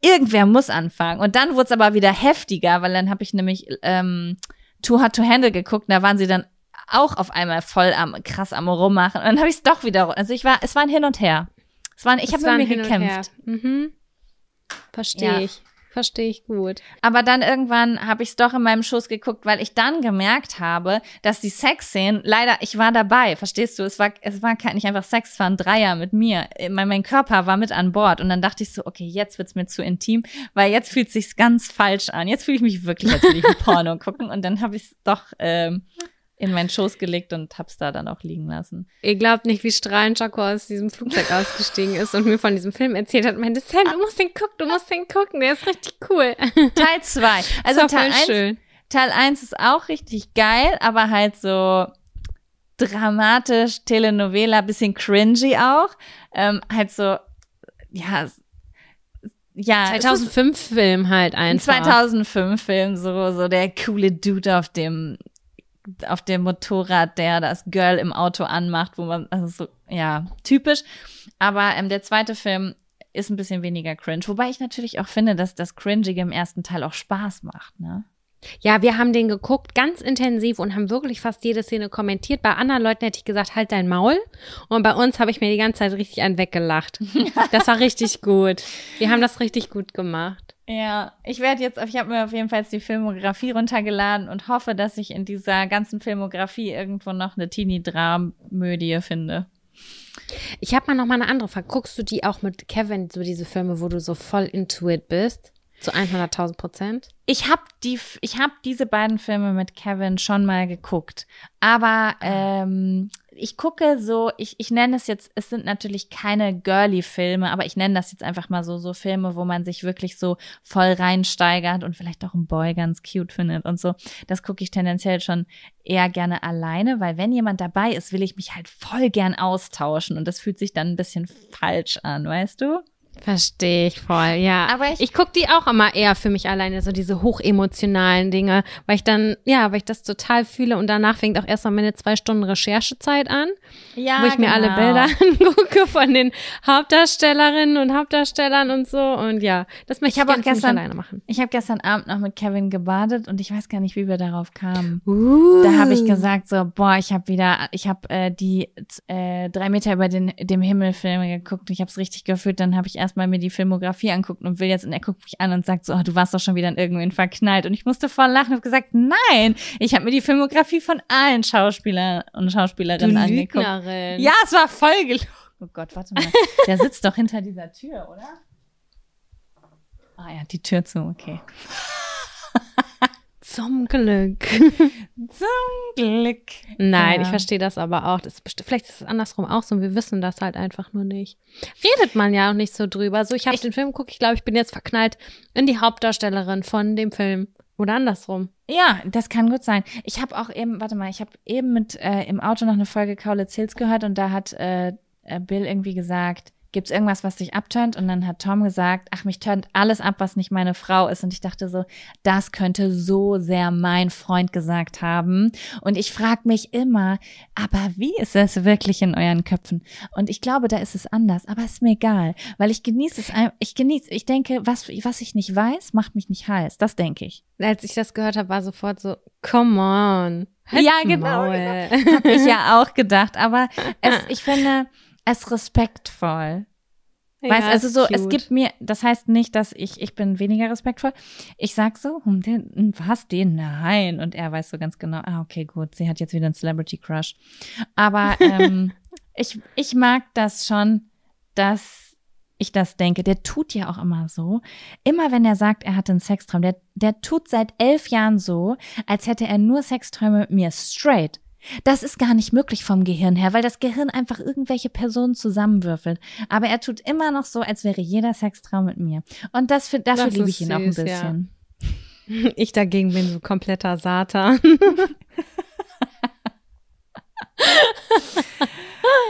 irgendwer muss anfangen. Und dann wurde es aber wieder heftiger, weil dann habe ich nämlich ähm, Too Hot to Handle geguckt. Und da waren sie dann auch auf einmal voll am krass am rummachen. Und dann habe ich es doch wieder. Also ich war, es war ein Hin und Her. Es war, ein, ich habe mit mir gekämpft. Mhm. Verstehe Ja. ich. Verstehe ich gut. Aber dann irgendwann habe ich es doch in meinem Schoß geguckt, weil ich dann gemerkt habe, dass die Sexszenen, leider, ich war dabei, verstehst du? Es war, es war kein, nicht einfach Sex, es war ein Dreier mit mir. Mein, mein Körper war mit an Bord und dann dachte ich so, okay, jetzt wird's mir zu intim, weil jetzt fühlt sich's ganz falsch an. Jetzt fühle ich mich wirklich, als würde ich ein Porno gucken und dann habe ich es doch ähm, in meinen Schoß gelegt und hab's da dann auch liegen lassen. Ihr glaubt nicht, wie strahlend Jaco aus diesem Flugzeug ausgestiegen ist und mir von diesem Film erzählt hat. Meinte, Sam, du musst den gucken, du musst den gucken, der ist richtig cool. Teil zwei. Also Das war Teil voll eins schön. Teil 1 ist auch richtig geil, aber halt so dramatisch, Telenovela, bisschen cringy auch. Ähm, halt so, ja, ja, es ist 2005 Film halt ein einfach. 2005 Film, so, so der coole Dude auf dem, auf dem Motorrad, der das Girl im Auto anmacht, wo man, also so, ja, typisch. Aber ähm, der zweite Film ist ein bisschen weniger cringe. Wobei ich natürlich auch finde, dass das Cringige im ersten Teil auch Spaß macht, ne? Ja, wir haben den geguckt, ganz intensiv und haben wirklich fast jede Szene kommentiert. Bei anderen Leuten hätte ich gesagt, halt dein Maul. Und bei uns habe ich mir die ganze Zeit richtig einen weggelacht. Das war richtig gut. Wir haben das richtig gut gemacht. Ja, ich werde jetzt, ich habe mir auf jeden Fall jetzt die Filmografie runtergeladen und hoffe, dass ich in dieser ganzen Filmografie irgendwo noch eine Teenie-Dramödie finde. Ich habe mal noch mal eine andere Frage. Guckst du die auch mit Kevin, so diese Filme, wo du so voll into it bist? Zu 100.000 Prozent? Ich habe die, ich habe diese beiden Filme mit Kevin schon mal geguckt, aber ähm, ich gucke so, ich, ich nenne es jetzt, es sind natürlich keine Girly-Filme, aber ich nenne das jetzt einfach mal so, so Filme, wo man sich wirklich so voll reinsteigert und vielleicht auch einen Boy ganz cute findet und so. Das gucke ich tendenziell schon eher gerne alleine, weil wenn jemand dabei ist, will ich mich halt voll gern austauschen und das fühlt sich dann ein bisschen falsch an, weißt du? Verstehe ich voll, ja. Aber ich, ich gucke die auch immer eher für mich alleine, so diese hochemotionalen Dinge, weil ich dann, ja, weil ich das total fühle und danach fängt auch erstmal meine zwei Stunden Recherchezeit an, ja, wo ich genau. mir alle Bilder angucke von den Hauptdarstellerinnen und Hauptdarstellern und so und ja, das möchte ich, ich auch gestern alleine machen. Ich habe gestern Abend noch mit Kevin gebadet und ich weiß gar nicht, wie wir darauf kamen. Uh. Da habe ich gesagt so, boah, ich habe wieder, ich habe äh, die äh, drei Meter über den dem Himmel Filme geguckt, ich habe es richtig gefühlt, dann habe ich erstmal mir die Filmografie anguckt und will jetzt, und er guckt mich an und sagt so, oh, du warst doch schon wieder in irgendwen verknallt. Und ich musste voll lachen und gesagt, nein, ich habe mir die Filmografie von allen Schauspielern und Schauspielerinnen angeguckt. Lügnerin. Ja, es war voll gelogen. Oh Gott, warte mal. Der sitzt doch hinter dieser Tür, oder? Ah ja, die Tür zu, okay. Zum Glück. Zum Glück. Nein, ja. ich verstehe das aber auch. Das ist, vielleicht ist es andersrum auch so und wir wissen das halt einfach nur nicht. Redet man ja auch nicht so drüber. So, ich habe den Film geguckt, ich glaube, ich bin jetzt verknallt in die Hauptdarstellerin von dem Film. Oder andersrum. Ja, das kann gut sein. Ich habe auch eben, warte mal, ich habe eben mit äh, im Auto noch eine Folge Kaulitz Hills gehört und da hat äh, äh Bill irgendwie gesagt, gibt's irgendwas, was dich abtönt? Und dann hat Tom gesagt, ach, mich tönt alles ab, was nicht meine Frau ist. Und ich dachte so, das könnte so sehr mein Freund gesagt haben. Und ich frage mich immer, aber wie ist es wirklich in euren Köpfen? Und ich glaube, da ist es anders, aber ist mir egal, weil ich genieße es, ich genieße, ich denke, was, was ich nicht weiß, macht mich nicht heiß. Das denke ich. Als ich das gehört habe, war sofort so, come on. Ja, genau. genau. Habe ich ja auch gedacht. Aber es, ich finde, es respektvoll. Ja, weißt also so, cute. es gibt mir, das heißt nicht, dass ich, ich bin weniger respektvoll. Ich sag so, hm, den, hm, was, den? Nein. Und er weiß so ganz genau, ah, okay, gut, sie hat jetzt wieder einen Celebrity Crush. Aber ähm, ich, ich mag das schon, dass ich das denke. Der tut ja auch immer so. Immer wenn er sagt, er hatte einen Sextraum, der, der tut seit elf Jahren so, als hätte er nur Sexträume mit mir straight. Das ist gar nicht möglich vom Gehirn her, weil das Gehirn einfach irgendwelche Personen zusammenwürfelt. Aber er tut immer noch so, als wäre jeder Sextraum mit mir. Und das, dafür liebe ich ihn süß, auch ein bisschen. Ja. Ich dagegen bin so kompletter Satan.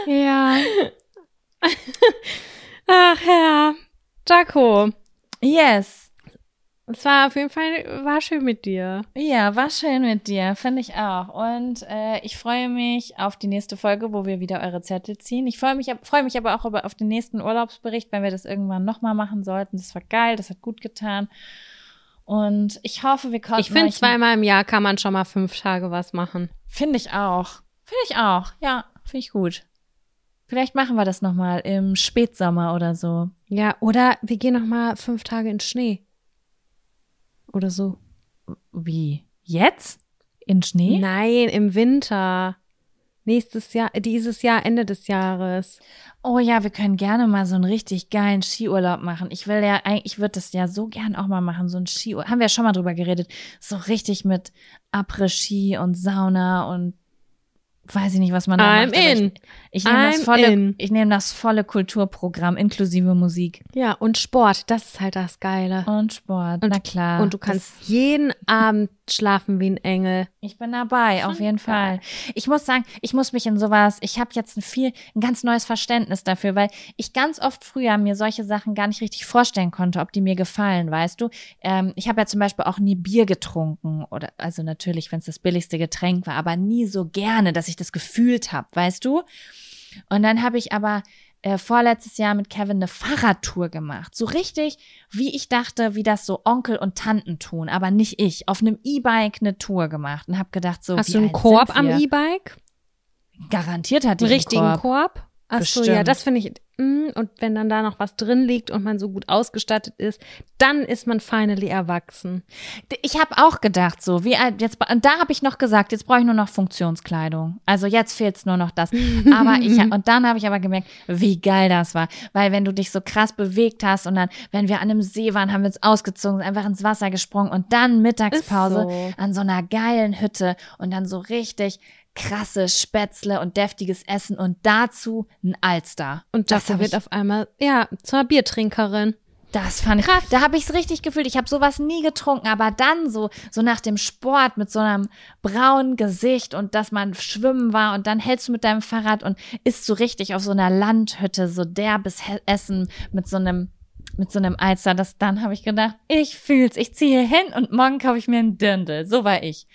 ja. Ach ja. Jaco. Yes. Es war auf jeden Fall, war schön mit dir. Ja, war schön mit dir, finde ich auch. Und äh, ich freue mich auf die nächste Folge, wo wir wieder eure Zettel ziehen. Ich freue mich, freue mich aber auch auf den nächsten Urlaubsbericht, wenn wir das irgendwann nochmal machen sollten. Das war geil, das hat gut getan. Und ich hoffe, wir konnten. Ich finde, zweimal im Jahr kann man schon mal fünf Tage was machen. Finde ich auch. Finde ich auch. Ja, finde ich gut. Vielleicht machen wir das nochmal im Spätsommer oder so. Ja, oder wir gehen nochmal fünf Tage in Schnee oder so. Wie? Jetzt? In Schnee? Nein, im Winter. Nächstes Jahr, dieses Jahr, Ende des Jahres. Oh ja, wir können gerne mal so einen richtig geilen Skiurlaub machen. Ich will ja, ich würde das ja so gern auch mal machen, so ein Skiurlaub. Haben wir ja schon mal drüber geredet. So richtig mit Après-Ski und Sauna und weiß ich nicht, was man da I'm macht. In. Ich, ich nehme das volle, ich nehme das volle Kulturprogramm inklusive Musik. Ja, und Sport, das ist halt das Geile. Und Sport, und, na klar. Und du kannst jeden Abend schlafen wie ein Engel. Ich bin dabei, auf jeden Fall. Ich muss sagen, ich muss mich in sowas, ich habe jetzt ein viel, ein ganz neues Verständnis dafür, weil ich ganz oft früher mir solche Sachen gar nicht richtig vorstellen konnte, ob die mir gefallen, weißt du. Ähm, ich habe ja zum Beispiel auch nie Bier getrunken oder, also natürlich, wenn es das billigste Getränk war, aber nie so gerne, dass ich das gefühlt habe, weißt du. Und dann habe ich aber äh, vorletztes Jahr mit Kevin eine Fahrradtour gemacht. So richtig, wie ich dachte, wie das so Onkel und Tanten tun, aber nicht ich. Auf einem E-Bike eine Tour gemacht und habe gedacht, so. Hast du einen Korb am E-Bike? Garantiert hat die einen richtigen Korb. Korb? Ach so, ja, das finde ich. Mm, und wenn dann da noch was drin liegt und man so gut ausgestattet ist, dann ist man finally erwachsen. Ich habe auch gedacht so, wie jetzt und da habe ich noch gesagt, jetzt brauche ich nur noch Funktionskleidung. Also jetzt fehlt's nur noch das. Aber ich und dann habe ich aber gemerkt, wie geil das war, weil wenn du dich so krass bewegt hast und dann, wenn wir an einem See waren, haben wir uns ausgezogen, einfach ins Wasser gesprungen und dann Mittagspause so. an so einer geilen Hütte und dann so richtig krasse Spätzle und deftiges Essen und dazu ein Alster. Und Das wird auf einmal, ja, zur Biertrinkerin. Das fand ich, da habe ich es richtig gefühlt. Ich habe sowas nie getrunken, aber dann so, so nach dem Sport mit so einem braunen Gesicht und dass man schwimmen war und dann hältst du mit deinem Fahrrad und isst so richtig auf so einer Landhütte so derbes Essen mit so einem mit so einem Alster, das dann habe ich gedacht, ich fühl's, ich ziehe hin und morgen kaufe ich mir einen Dirndl. So war ich.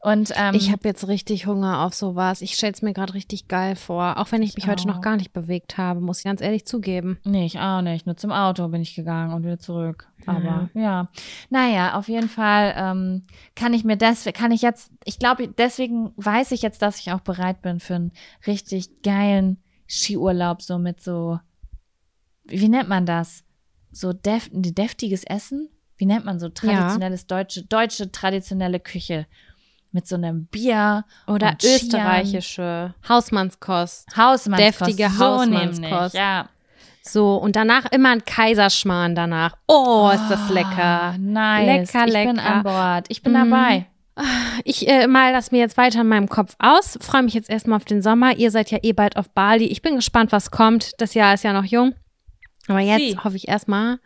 Und ähm, Ich habe jetzt richtig Hunger auf sowas. Ich stell's mir gerade richtig geil vor. Auch wenn ich mich heute auch. noch gar nicht bewegt habe, muss ich ganz ehrlich zugeben. Nee, ich auch nicht. Nur zum Auto bin ich gegangen und wieder zurück. Aber ja. Naja, auf jeden Fall ähm, kann ich mir das, kann ich jetzt, ich glaube, deswegen weiß ich jetzt, dass ich auch bereit bin für einen richtig geilen Skiurlaub, so mit so, wie nennt man das? So def deftiges Essen? Wie nennt man so traditionelles deutsche, deutsche traditionelle Küche? Mit so einem Bier Oder österreichische Hausmannskost. Hausmannskost. Deftige so Hausmannskost. Ja. So, und danach immer ein Kaiserschmarrn danach. Oh, ist das lecker. Ah, Nice. Lecker, ich bin lecker. an Bord. Ich bin Mhm. dabei. Ich äh, mal das mir jetzt weiter in meinem Kopf aus. Freue mich jetzt erstmal auf den Sommer. Ihr seid ja eh bald auf Bali. Ich bin gespannt, was kommt. Das Jahr ist ja noch jung. Aber jetzt Sie. hoffe ich erstmal,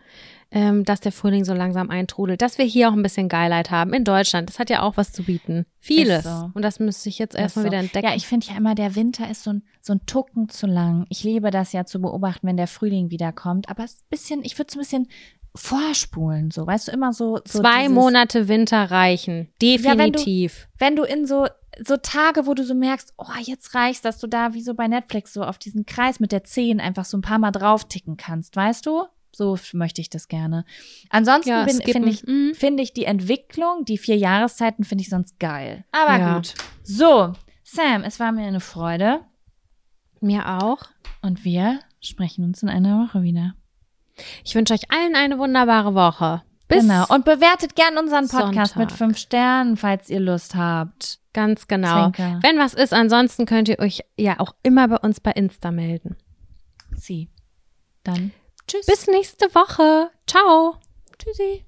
ähm, dass der Frühling so langsam eintrudelt. Dass wir hier auch ein bisschen Geilheit haben in Deutschland. Das hat ja auch was zu bieten. Vieles. so. Und das müsste ich jetzt erstmal so. wieder entdecken. Ja, ich finde ja immer, der Winter ist so ein, so ein Tucken zu lang. Ich liebe das ja zu beobachten, wenn der Frühling wiederkommt. Aber es ist ein bisschen, ich würde es ein bisschen vorspulen, so. Weißt du, immer so. so Zwei Monate Winter reichen. wenn du- Definitiv. Wenn du in so, so Tage, wo du so merkst, oh, jetzt reicht's, dass du da wie so bei Netflix so auf diesen Kreis mit der 10 einfach so ein paar Mal drauf ticken kannst, weißt du? So möchte ich das gerne. Ansonsten Ja, finde ich, Mhm. finde ich die Entwicklung, die vier Jahreszeiten, finde ich sonst geil. Aber Ja. gut. So, Sam, es war mir eine Freude Mir auch. und wir sprechen uns in einer Woche wieder. Ich wünsche euch allen eine wunderbare Woche. Bis genau. Und bewertet gern unseren Podcast Sonntag. mit fünf Sternen, falls ihr Lust habt. ganz genau. Zwinker. Wenn was ist, ansonsten könnt ihr euch ja auch immer bei uns bei Insta melden. Sie. Dann tschüss. Bis nächste Woche. Ciao. Tschüssi.